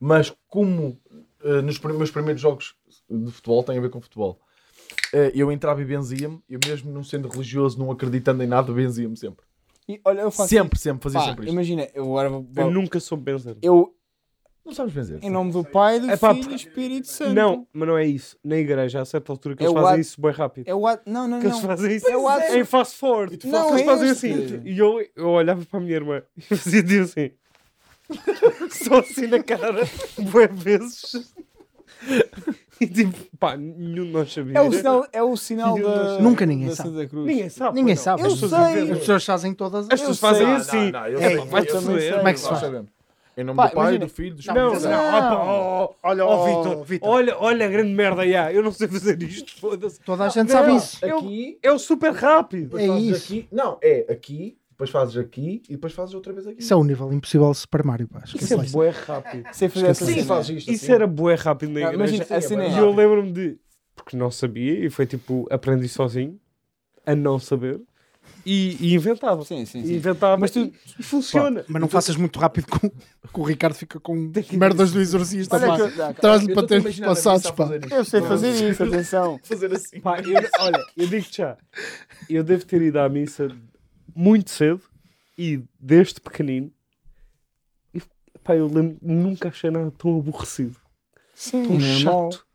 mas como eh, nos meus primeiros jogos de futebol tem a ver com futebol, eh, eu entrava e benzia-me. Eu mesmo não sendo religioso, não acreditando em nada, benzia-me sempre. E, olha, eu faço Sempre, sempre, fazia Pá, sempre isto. imagina, eu agora vou. Eu nunca soube benzer. Eu, Não sabes benzer. em nome do Pai, do É pá, Filho e do Espírito Santo. Não, mas não é isso. Na igreja, a certa altura, que É eles o fazem ato- isso bem rápido. É o ato. Não, não, Que eles não. fazem isso É o ato- em fast forward. tu fazes- eles Não, é fazem este. assim. E eu, eu olhava para a minha irmã e fazia assim. Só assim na cara, bué vezes. E tipo, pá, nenhum de nós sabia. É o sinal, é o sinal Filho da. Nunca ninguém da sabe. Santa Cruz. Ninguém sabe. Ninguém não. sabe. Eu As pessoas sei. As pessoas fazem todas As as pessoas fazem Não, assim. Não, eu sei, eu eu também sei, sei. Como é que se nós faz? sabemos. Em nome Pá, do Pai, imagina- do Filho, do Não, não, ah, pá, oh, Olha, oh, oh, Vitor, Vitor. olha, olha a grande merda, já. eu não sei fazer isto, foda-se. Toda a gente Não, sabe isso. Eu- Aqui, É o super rápido. É isso. aqui. Não, é aqui, depois fazes aqui e depois fazes outra vez aqui. Isso é o nível impossível de Super Mario, pá. Isso é bué rápido. Sim, cena. fazes isto. Isso assim. era bué rápido na Não, igreja. imagina, a cena é- E eu lembro-me de. Porque não sabia e foi tipo, aprendi sozinho a não saber e, e inventava. Sim, sim, sim. inventava Mas tu- e, funciona. Mas não faças muito rápido com, com o Ricardo fica com merdas do exorcista, pá. Traz-lhe para tempos passados, pá. Eu sei fazer isso, atenção. Fazer assim. Pá, eu- olha, eu digo-te já, eu devo ter ido à missa muito cedo e desde pequenino. E, pá, eu lembro, nunca achei nada tão aborrecido, Sim, tão normal. chato.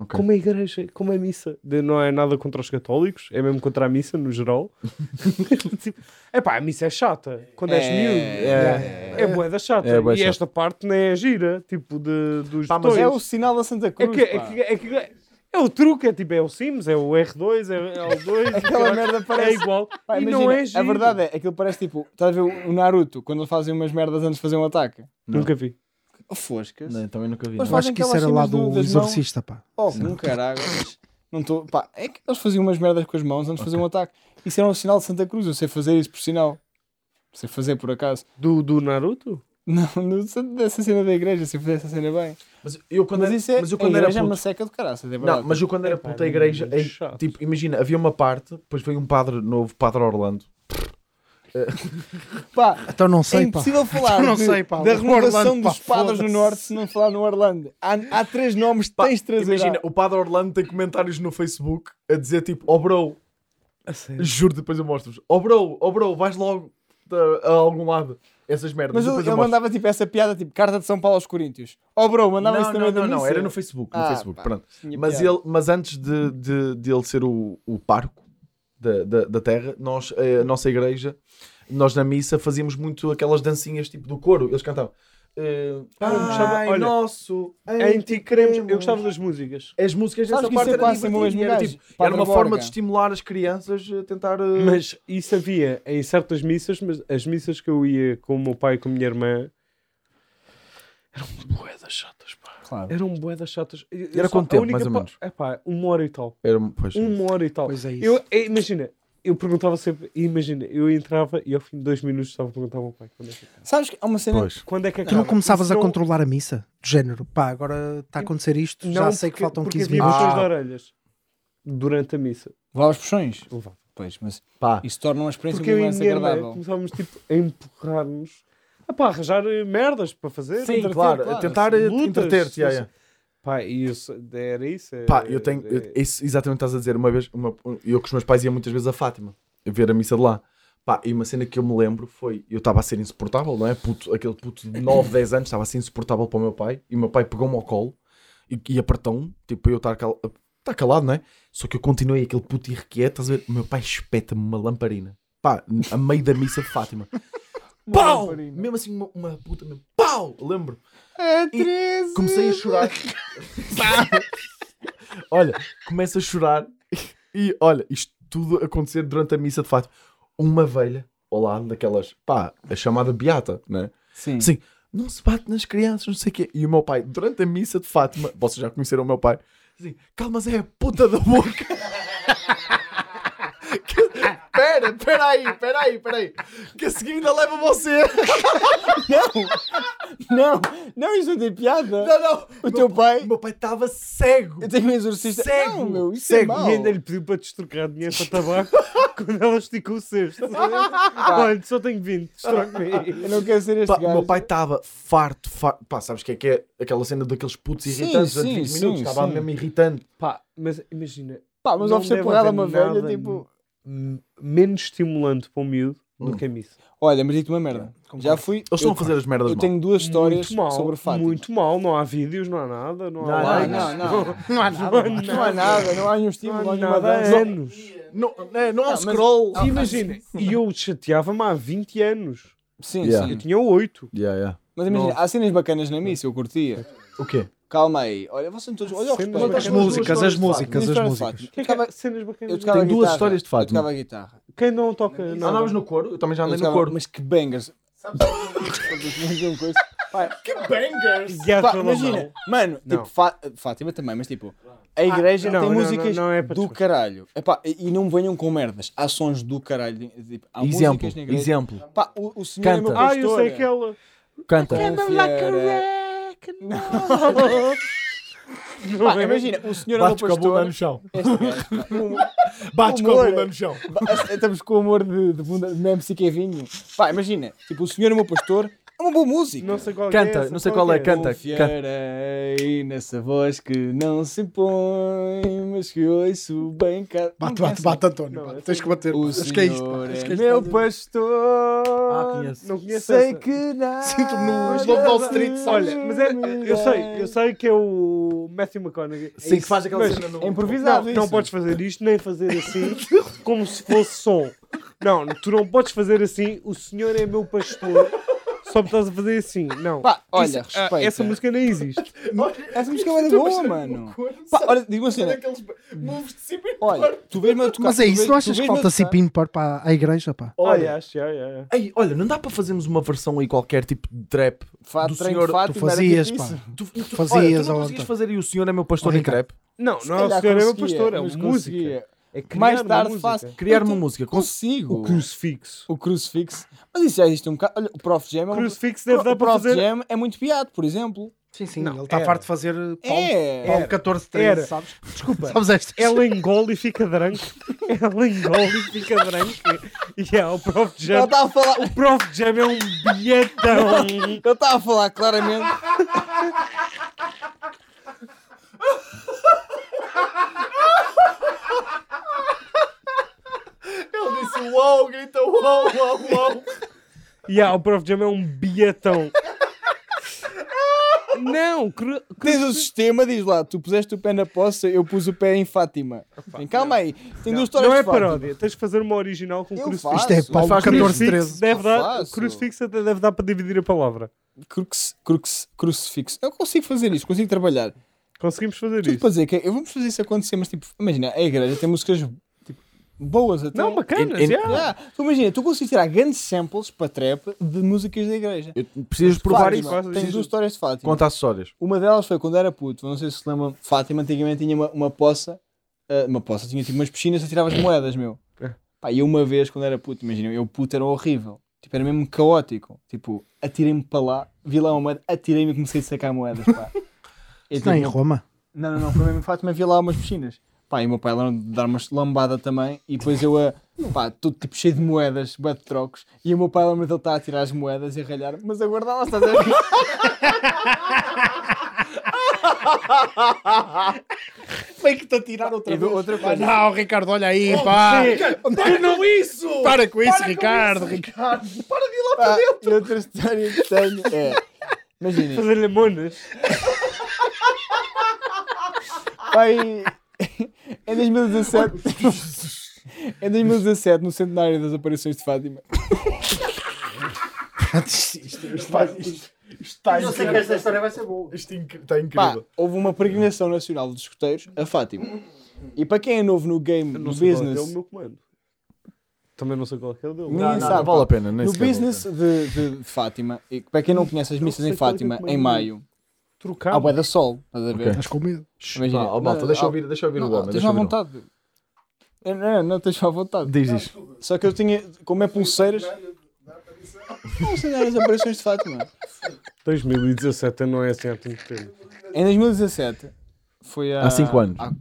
Ok. Como a igreja, como a missa. De- não é nada contra os católicos, é mesmo contra a missa no geral. tipo, é pá, a missa é chata. Quando és miúdo, é, é, bué da chata. É e chata. esta parte não é gira, tipo de, dos Pá, mas. É o sinal da Santa É Cruz. que, é, que, é, que- é o truque, é tipo, é o Sims, é o R2, é, é o 2, Aquela merda é parece. igual. Pá, e imagina, não é a giro. verdade é, aquilo parece tipo, estás a ver o Naruto, quando eles fazem umas merdas antes de fazer um ataque? Nunca vi. Oh, foscas. Não, também nunca vi. Mas Eu não. acho fazem que isso aquelas era lá do- exorcista, pá. Oh, com caralho. mas Não estou. Pá, é que eles faziam umas merdas com as mãos antes de fazer um ataque. Isso era um sinal de Santa Cruz. Eu sei fazer isso por sinal. Sei fazer por acaso. Do, do Naruto? Não, não sei dessa cena da igreja, sei fazer essa cena bem. Mas eu quando Mas era, isso é. mas eu a quando era igreja é puto, uma seca de caraças, é. Não, mas eu quando era puto, a é igreja, a- chato. tipo, imagina, havia uma parte, depois veio um padre novo, Padre Orlando, Pá, Então não é sei, pá. impossível falar Não de- sei, pá. da renovação Orlando, pá, dos padres no. Norte se não falar no Orlando. Há, há três nomes que tens de trazer. Imagina, o Padre Orlando tem comentários no Facebook a dizer tipo, oh bro, A juro, depois eu mostro-vos. Oh bro, oh bro, vais logo a, a algum lado. Essas merdas. Mas eu mostro. mandava tipo essa piada, tipo carta de São Paulo aos Coríntios. Oh bro, mandava não, isso não, também não, não, missa. era no Facebook, no Ah, Facebook, pá, pronto. Mas, piada. ele, mas antes de, de, de ele ser o, o parco da, da, da terra, nós, eh, a nossa igreja, nós na missa fazíamos muito aquelas dancinhas tipo do coro. Eles cantavam. Eh, Ah, eu gostava- Pai olha, nosso, Em ti queremos. Eu gostava das músicas. As músicas Sabes dessa que parte é era quase mesmo era, tipo, Padre era uma Borga. forma de estimular as crianças a tentar. eh, Mas isso havia em certas missas, mas as missas que eu ia com o meu pai e com a minha irmã eram boedas chatas, pá. Claro. Eram boedas chatas. Eu- Era só- quanto tempo, mais ou menos? É pá, uma hora e tal. Era, pois, Uma hora e tal. Pois é isso. Eu, eh, imagina, eu perguntava sempre, imagina, eu entrava e ao fim de dois minutos estava a perguntar ao meu pai quando é que acaba. Sabes que há uma cena. pois. Quando é que Tu não começavas Isso a não- controlar a missa? Do género, pá, agora está a acontecer isto, já Não, sei que porque- faltam porque 15 havia minutos. puxões de Ah. orelhas durante a missa. Levava os puxões. Levava. Pois, mas Pá, isso torna uma experiência Porque eu muito e a mais minha irmã agradável. começávamos tipo, a empurrar-nos a pá, arranjar eh, merdas para fazer. sim, entreter, claro, claro. tentar eh, entreter-te. yeah, não yeah. Pá, e isso, era isso. Pá, eu tenho. eu- isso exatamente estás a dizer. Uma vez, uma, eu com os meus pais ia muitas vezes a Fátima a ver a missa de lá. Pá, e uma cena que eu me lembro foi. Eu estava a ser insuportável, não é? Puto, aquele puto de 9, 10 anos estava a ser insuportável para o meu pai. E o meu pai pegou-me ao colo e, e apertou-me, tipo, para eu estar cal, calado, não é? Só que eu continuei aquele puto irrequieto, estás a ver? O meu pai espeta-me uma lamparina. Pá, a meio da missa de Fátima. Pau! Mesmo assim, uma, uma puta mesmo. Pau! Lembro. É E 13. Comecei a chorar. olha, começo a chorar. E olha, isto tudo a acontecer durante a missa de Fátima. Uma velha ao lado daquelas, pá, a chamada beata, né? Sim. Sim, não se bate nas crianças, não sei o quê. E o meu pai, durante a missa de Fátima, vocês já conheceram o meu pai, assim, calma, Zé, puta da boca. Pera, pera aí, pera aí, pera aí. Que a seguir ainda leva você. Não, não, isso não tem piada. Não, não. O teu pai. O meu pai estava cego. Eu tenho um exorcista. Cego, Não, meu, isso cego. é mau. E ainda lhe pediu para destrocar dinheiro para tabaco quando ela esticou o cesto. Olha, só tenho 20, destroque-me. Eu não quero ser este Pá, o gajo. meu pai estava farto, farto. Pá, sabes o que é que é aquela cena daqueles putos Sim, irritantes durante sim, 20 sim, minutos? Estava sim. mesmo irritante. Pá, mas imagina, Pá, mas não oferecer deve porrada a uma velha, nada tipo. Menos estimulante para o miúdo Hum. do que a missa. Olha, mas digo-te uma merda. Já fui. Eles estão eu, a fazer as merdas eu mal. tenho duas histórias muito mal, sobre Fátima. muito mal, não há vídeos, não há nada, não há Não, likes, não, não. Não há nada. não há Não nada, não há nenhum não estímulo, não há nenhuma dança. anos. Não, é, não há Ah, scroll. Ah, Imagina, e eu chateava-me há 20 anos. Sim, Yeah. Eu sim. tinha 8. Yeah, yeah. Mas imagina, Não. há cenas bacanas na missa, eu curtia. O quê? Calma aí. Olha, vocês todos. Olha respeito. As músicas, as músicas, as de músicas. Que Eu é que há cenas bacanas? eu tocava Tem duas histórias de Eu Fátima. tocava guitarra. Quem não toca? Não. Andavas no coro? Eu também já Eu andei no coro. Mas que bangers. Que bangers! Pá, imagina, mano, Não. tipo, Fá- Fátima também, mas tipo, a igreja não, tem não, músicas não, não é do caralho. Epá, e, não me venham com merdas. Há sons do caralho. Tipo, há Exemplo, músicas na igreja. exemplo. Pá, o, o senhor é meu Canta. Ah, pastor. eu sei aquela. Canta. Pá, imagina, o senhor é meu Bates com a bunda pastor. no chão. Este Bates com a bunda no chão. Estamos com o amor de, de bunda de MC que é vinho. Pá, imagina, tipo, o senhor é meu pastor, é uma boa música. Não sei qual é Canta, não sei qual é, canta. Confiarei nessa voz que não se impõe, mas que ouço bem cá. Bate, Não bate, bate, António. Não, Tens que bater. O Acho que é isto. Acho que é é meu isto. pastor. Ah, conheço. Não conheço Sei essa. que nada. Sinto-me no Lobo Wall Street? Olha, mas é, eu sei, eu sei que é o Matthew McConaughey. Sim, que faz aquela cena no... É improvisado Não, não podes fazer isto, nem fazer assim, como se fosse som. Não, tu não podes fazer assim, o senhor é meu pastor, só me estás a fazer assim. Não. Pá, olha, Isso- ah, respeita. essa música nem existe. Essa música é muito boa, mano. Pá, olha, digo. Aqueles moves de cima. Olha, tu vês-me a tocar. Mas é isso, não achas que falta cipim para para a igreja, pá? Olha, Olha, acho. Ei, olha, não dá para fazermos uma versão aí qualquer tipo de trap? Fato, do senhor- Tu era fazias, pá. isso. Tu, tu, Fazias olha, tu não conseguias fazer e o senhor é meu pastor em trap? Não, não é o senhor é meu pastor, é música. É criar Mais uma tarde música. faço. Criar uma música. Consigo. O crucifixo. O crucifixo. Mas isso já existe um bocado. Olha, o Prof Jam é O um... crucifixo deve o dar para Prof fazer. Jam é muito piado, por exemplo. Sim, sim, Não, ele está farto de fazer eh, Paulo, É. Paulo Era. 14, 13, Era. sabes? Desculpa. Sabes estas? Ela engole e fica branco. Ela engole e fica branco. E é, o Prof. Ele Jam. a falar, O Prof. Jam é um bilhetão. ele está a falar claramente. Disse uau, grita uau, uau, uau. E yeah, o Prof. Jam é um bilhetão. Não, cru- Tens o sistema, diz lá, tu puseste o pé na poça, eu pus o pé em Fátima. Vem, calma aí, tem duas histórias não é paródia. Tens de fazer uma original com Eu crucifixo. faço. Isto é Paulo faz 14, Crucifixo 13. deve dar, crucifixo até deve dar para dividir a palavra. Crux, crux, crucifixo. Eu consigo fazer isso, consigo trabalhar. Conseguimos fazer Tudo isso. para dizer que eu vamos fazer isso acontecer, mas tipo, imagina, a igreja tem músicas tipo, boas até. Não, bacanas, In- in- yeah. Yeah. Tu imagina, tu consegues tirar grandes samples para trap de músicas da igreja. Eu- Precisas provar isso. Tens duas histórias de Fátima. Conta acessórios. Uma delas foi quando era puto, não sei se se lembram, Fátima antigamente tinha uma, uma poça, ah, uma poça, tinha tipo umas piscinas e tirava as moedas, meu. É. Pá, e eu uma vez, quando era puto, imagina, eu puto era horrível. Tipo, era mesmo caótico. Tipo, atirei-me para lá, vi lá uma moeda, atirei-me e comecei a sacar moedas, pá. E, Isto não é em tipo, Roma. não, não, não, foi mesmo em Fátima, vi lá umas piscinas. Pá, e o meu pai lá dar uma lambada também, e depois eu, a, pá, tudo tipo cheio de moedas, de trocos, e o meu pai lembra dele estar a tirar as moedas e a ralhar, mas a guardá-las, estás a ver? Fake-te a tirar outra E vez. outra coisa. não, Ricardo, olha aí, pá. Para não isso! Para com isso, Ricardo. Ricardo. Pá, e outra história que tenho é. Imaginem, Fazer lemonas. pai. Em 2017. Em 2017, no centenário das aparições de Fátima, Está Eu sei que esta história vai ser boa. Isto está pá, incrível. houve uma peregrinação nacional dos escuteiros a Fátima. E para quem é novo no game, no não sei qual é é o business, meu comando. Também não sei qual é é o dele. Ninguém Não, não, sabe, não vale pá. a pena. Nem no business de, de- de Fátima, e para quem não conhece as missas em é é Fátima, em maio, Trocar. há bué da sol, estás a ver? Estás com medo. Imagina. Ah, oh, malta, não, deixa eu ah, ouvir, deixa eu ouvir o Não, homem. tens deixa à o vontade. É, Não, não tens à vontade. homem. Diz isto. Só que eu tinha, como é pulseiras. Não sei as aparições de Fátima. 2017 não é assim há tanto tempo. Em 2017 foi há. Há cinco anos. Há,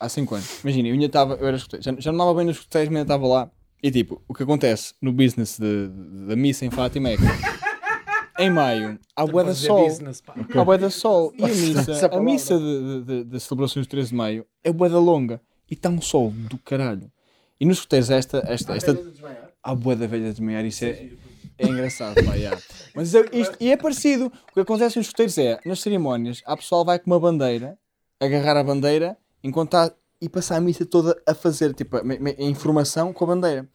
há 5 anos. Imagina, eu ainda estava. Eu era escoteiro. Já, já não estava bem nos escoteiros, mas ainda estava lá. E tipo, o que acontece no business da missa em Fátima é que. Em maio, há bué da sol. Há bué da sol. E a missa, a palavra. missa de, de, de, celebrações do 13 de maio é bué da longa. E está um sol do caralho. E nos escoteiros esta, esta, esta, Há bué da velha de desmaiar, isso é, é engraçado, pá, yeah. Mas é- isto, e é parecido. O que acontece nos escuteiros é, nas cerimónias, a pessoal vai com uma bandeira, agarrar a bandeira, enquanto está, e passar a missa toda a fazer, tipo, a, a informação com a bandeira.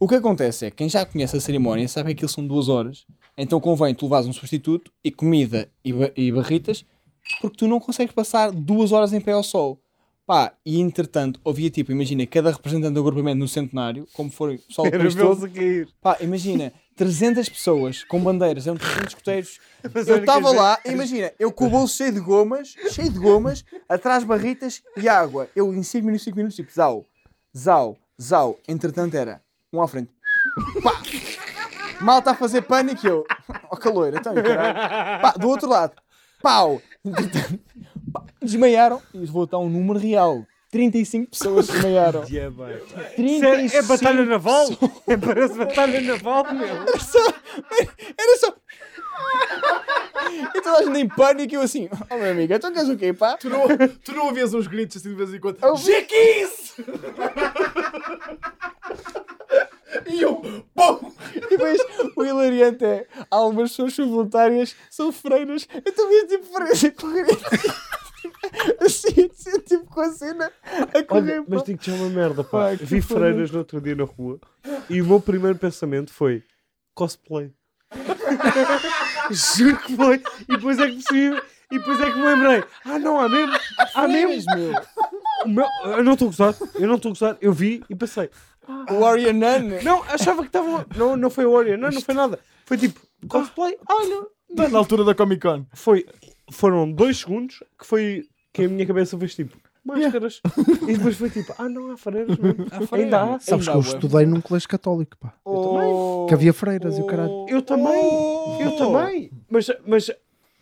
O que acontece é, quem já conhece a cerimónia sabe que aquilo são duas horas, então convém tu levares um substituto e comida e, ba- e barritas, porque tu não consegues passar duas horas em pé ao sol. Pá, e entretanto, havia tipo, imagina, cada representante do agrupamento no centenário, como foi só o país todo, a cair. Pá, imagina, 300 pessoas com bandeiras, eram 300 escuteiros. Eu estava lá, imagina, eu com o bolso cheio de gomas, cheio de gomas, atrás barritas e água. Eu em 5 minutos, 5 minutos, tipo, zau, zau, zau. Entretanto era, um à frente, pá, mal está a fazer pânico e eu, ó calor, então, caralho. Pá, do outro lado, pau, pá, desmaiaram e vou dar um número real. 35 pessoas desmaiaram. Yeah, bem. 35 Isso é, é batalha naval? É, parece batalha naval, meu. Era só. Era só. E toda a gente em pânico e eu assim, oh meu amigo, então queres o quê, pá? Tu não, tu não ouvias uns gritos assim de vez em quando? Eu- G15! e eu, pum! E depois o hilariante é, algumas pessoas são voluntárias, são freiras, então vi tipo freiras a correr. Assim, assim, tipo com a cena a correr. Olha, mas pá. digo-te já uma merda, pá. Que Vi freiras no outro dia na rua e o meu primeiro pensamento foi cosplay. Juro que foi. E depois é que percebi. E depois é que me lembrei. Ah, não, há mesmo. Há mesmo. Meu. O meu- eu não estou a gozar. Eu não estou a gozar. Eu vi e pensei. O Warrior Nun. Não, achava que estavam. Não, não foi o Warrior. Não, não foi nada. Foi tipo cosplay. Olha. Está na altura da Comic Con. Foi. Foram dois segundos que foi. Que a minha cabeça fez tipo. Máscaras. E depois foi tipo. Ah, não, há freiras mesmo. Ainda há. Sabes que eu há, estudei num colégio católico, pá. Oh. Que havia freiras e o caralho. Eu também. Eu também. Mas, mas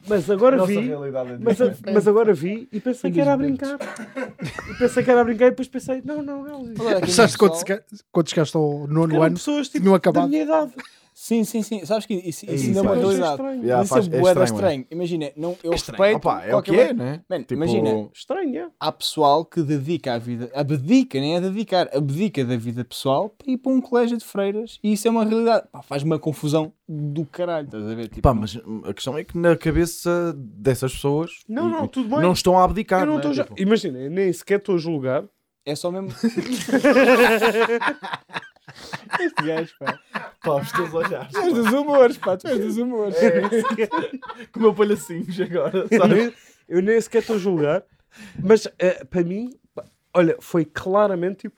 Mas agora Nossa vi. é Mas, mas agora vi e pensei que era a brincar. E pensei que era a brincar e depois pensei, não, não, não. Pensaste quando, pessoal- chegaste- ao nono ano, pessoas tipo, da acabado. minha idade. Sim, sim, sim. Sabes que isso, É isso isso, ainda é uma pá. Achei realidade. estranho. Yeah, isso faz- é é bué estranho, é. estranho. Imagina, não, eu É respeito. Opa, é o que é, uma- né? Man, Tipo, Imagina, Estranho, é. há pessoal que dedica a vida, abdica, nem é dedicar, abdica da vida pessoal para ir para um colégio de freiras e isso é uma realidade. Pá, faz uma confusão do caralho, estás a ver? Tipo, Pá, mas a questão é que na cabeça dessas pessoas Não, não, tudo bem. não estão a abdicar. eu não né? estou já... Tipo, Imagina, nem sequer estou a julgar. É só mesmo. este gajo, pá. Pá, os teus olhares. Tu és dos humores, pá, tu és dos humores. Com o meu palhacinhos agora, Eu sabe? nem, eu nem sequer estou a julgar. Mas eh, para mim, pá, olha, foi claramente tipo,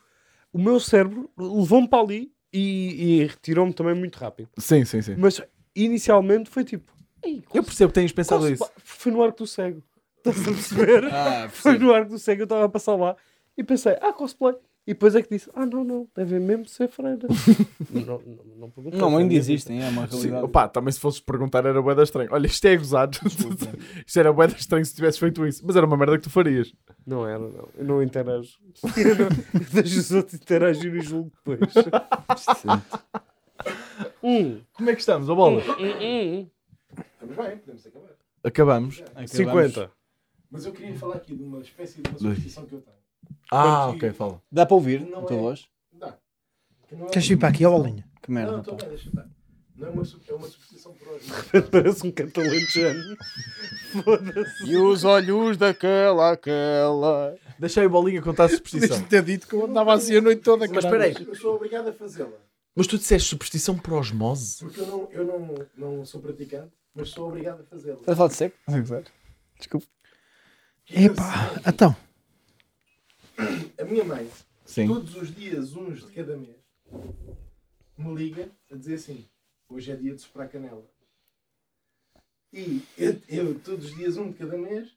o meu cérebro levou-me para ali e, e retirou-me também muito rápido. Sim, sim, sim. Mas inicialmente foi tipo, "Ei, Eu percebo que tens pensado cosplay." isso. Foi no arco do cego. Estás a perceber? Ah, Foi no arco do cego, eu estava a passar lá e pensei, ah, cosplay. E depois é que disse, ah, não, não, deve mesmo ser freira. não, não, não, perguntei, Não, ainda existem, é uma Sim, realidade. opá, também se fosses perguntar era bué da estranho. Olha, isto é gozado. isto era bué da estranho se tivesses feito isso. Mas era uma merda que tu farias. Não era, não. Eu não interajo. Eu, não, eu deixo os outros interagir e julgo depois. um. Como é que estamos, a bola? um, Estamos bem, podemos acabar. Acabamos. Acabamos. 50. Mas eu queria falar aqui de uma espécie de uma superstição que eu tenho. Ah, ok, fala. Dá para ouvir Não a tua é. voz? Dá. Que não é Queres vir para aqui, ó bolinha? Que Não, merda, estou pá. bem, deixa estar. Não é uma, é uma superstição por hoje. Parece um catalanjano. Foda-se. E os olhos daquela, aquela. Deixei a bolinha contar a superstição. Deixa-te ter dito que eu andava assim a noite toda, Mas espera aí. Eu sou obrigado a fazê-la. Mas tu disseste superstição por osmose? Porque eu não, eu não, não sou praticante, mas sou obrigado a fazê-la. Estás a falar de seco? Desculpa. Que é Epá, então. A minha mãe, Sim. todos os dias, uns de cada mês, me liga a dizer assim: hoje é dia de soprar canela. E eu, eu, todos os dias, um de cada mês,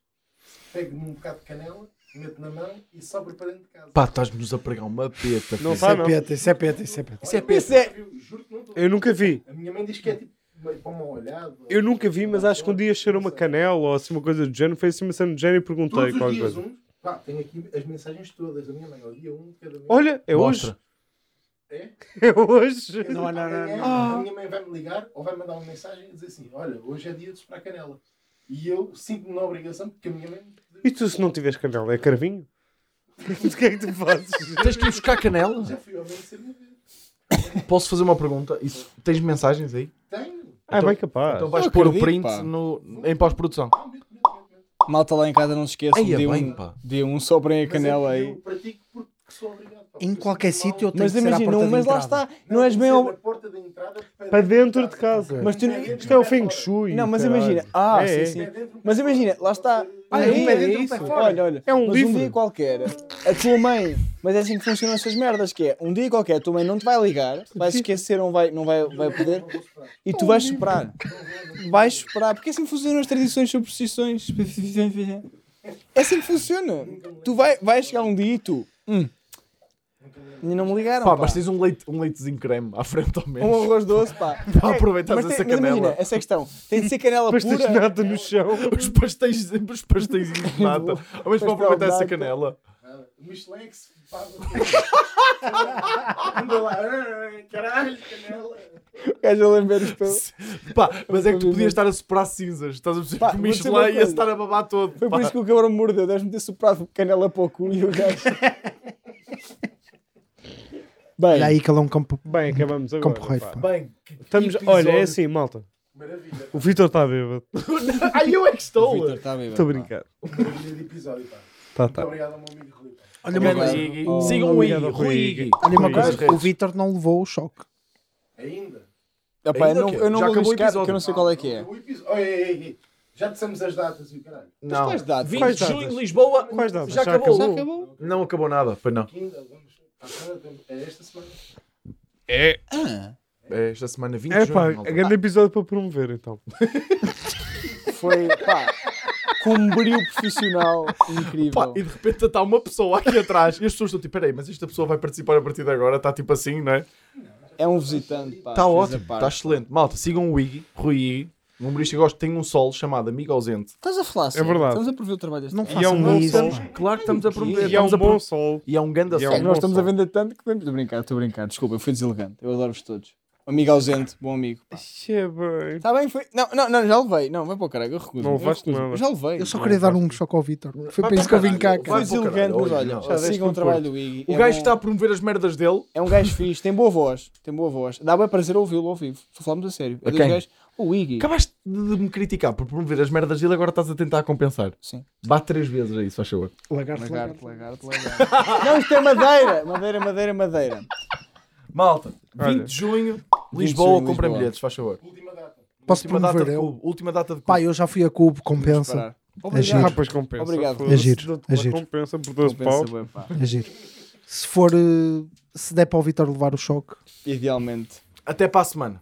pego-me um bocado de canela, meto na mão e sobro para dentro de casa. Pá, estás-nos a pregar uma peta. Não tá, é não. peta, isso é peta, isso é peta. Isso é peta. Isso é- eu nunca vi. A minha mãe diz que é tipo meio para uma olhada. Eu nunca vi, mas acho que um dia cheirou uma canela ou assim uma coisa do género. Foi assim uma cena do género e perguntei Todos os qualquer coisa. um. Pá, tenho aqui as mensagens todas da minha mãe. Ao dia um de cada mês. Olha, é Mostra. hoje. É? É hoje. Não, não, não, Amanhã, não. A minha mãe vai me ligar ou vai mandar uma mensagem e dizer assim: Olha, hoje é dia de soprar canela. E eu sinto-me na obrigação porque a minha mãe. E tu, se não tiveres canela, é carvinho? o que é que tu fazes? Tens que ir buscar canela? Já fui ao vez. Posso fazer uma pergunta? Isso, tens mensagens aí? Tenho. Ah, é bem capaz. Então vais Eu pôr o acredito, print pá. no, em pós-produção. Ah. Malta lá em casa, não se esqueçam. Aí é bem, um, pá. um sobrem a Mas canela é que aí. Eu pratico porque Em qualquer sítio eu tenho Mas que ser à imagina, porta não, de mas lá entrada. está. Não és tem bem. ser ao- porta da entrada Para dentro de casa. Mas tu não- Isto é o Feng Shui. Não, mas caralho. imagina. Ah, É, sim, é. sim. Mas imagina, lá está. Ah, Um é, dia- é isso. Olha, olha. É um mas livro. um dia qualquer, a tua mãe. Mas é assim que funcionam essas merdas: que é um dia qualquer, a tua mãe não te vai ligar, vai se esquecer, não vai, não vai, vai poder, e tu vais superar. Vais superar, porque é assim que funcionam as tradições superstições. É assim que funciona. Tu vai, vai chegar um dia e tu. Hum, ainda não me ligaram. Pá, pá. mas tens um, leite, um leitezinho creme à frente ao Um menos. arroz doce, pá. Para aproveitares Mas, essa tem, mas imagina, canela. essa é a questão. Tem de ser canela Depois tens pura. nada no chão. Os pastéis, os pastéis de nata. Mas para aproveitar essa nata. canela. Ah, Michelin que se paga. Anda lá. ah, Caralho, canela. O gajo a lamber os pelos. Pá, mas é que tu podias estar a soprar cinzas. Estás a perceber? Pá, que o dizer Michelin ia estar a babar todo. Foi por pá. isso que o cabrão me mordeu. Deves-me ter soprado canela para o cu e o gajo. Bem, Olha aí que ele é um campo, Bem, acabamos agora. campo rei. pá. Bem, que- Estamos, episódio. olha, é assim, malta. Maravilha. O Vitor está bêbado. Ai, eu é que o estou. Vitor está bem. Estou a brincar. Maravilha de episódio, pá. Tá, Muito tá. obrigado ao meu amigo Rui. pá. Olha uma coisa, Iggy. Oh, Sigam o obrigado, Iggy. Rui Rui Iggy. Iggy. olha uma coisa, o Vitor não levou o choque. Ainda. Epá, eu Ainda não, quê? eu não Já vou acabou o arriscar episódio. porque eu não sei qual é que é. O episódio- Oi, ei, ei, ei. Já dissemos as datas e o caralho. Não. quais datas? 20 Quais de julho datas? em Lisboa. Quais datas? Já Já acabou. acabou? Já acabou? Não acabou nada, pois não. Quinta, vamos. É esta semana. É. Ah, É esta semana 20 É de pá, junho. malta. grande episódio para promover então. foi, pá, com um brilho profissional incrível. Pá, e de repente está uma pessoa aqui atrás e as pessoas estão tipo, peraí, mas esta pessoa vai participar a partir de agora, está tipo assim, não é? É um visitante, pá. Está ótimo, está excelente. Malta, sigam o Iggy, Rui Iggy. Um humorista que gosto tem um solo chamado Amigo Ausente. Estás a falar, sério? verdade. Estamos a prever o trabalho deste Não gajo. E é um bom sol. Claro que estamos a promover. E é um estamos a bom pro- sol. E é um ganda E é um sol. É que nós estamos a vender tanto que podemos. Estou a brincar, estou a brincar. Desculpa, eu fui deselegante. Eu adoro-vos todos. Amigo ausente, bom amigo. É bem. Está bem, foi. Não, não, não, já levei. Não, vai para o caralho, eu recuso. Não eu levaste nada. Eu já levei. Eu só queria dar um choque ao Vitor. Foi para isso que eu vim cá, Foi deselegante, mas olha, já sigam o trabalho do Iggy. O É gajo bom- está a promover as merdas dele. É um gajo fixe, tem boa voz. Tem boa voz. Dá bem prazer ouvi-lo ao vivo. Falamos a sério. É dos gajos. O Iggy. Acabaste de me criticar por promover as merdas dele, agora estás a tentar compensar. Sim. Bate três vezes aí, se faz favor. Lagarto, Lagarto, lagarto. lagarto, lagarto. Não, isto é madeira. Madeira, madeira, madeira. Malta, 20 Olha. de junho, 20 de Lisboa, compra bilhetes, faz favor. Posso última data, promover de eu? clube, última data de Pá, clube. eu já fui a Cubo, compensa. É giro. Ah, pois compensa. Obrigado. É giro, dou-te é giro. Compensa por 12 Compensa, pau. pá. É giro. Se for, eh, se der para o Vitor levar o choque, Idealmente. Até para a semana.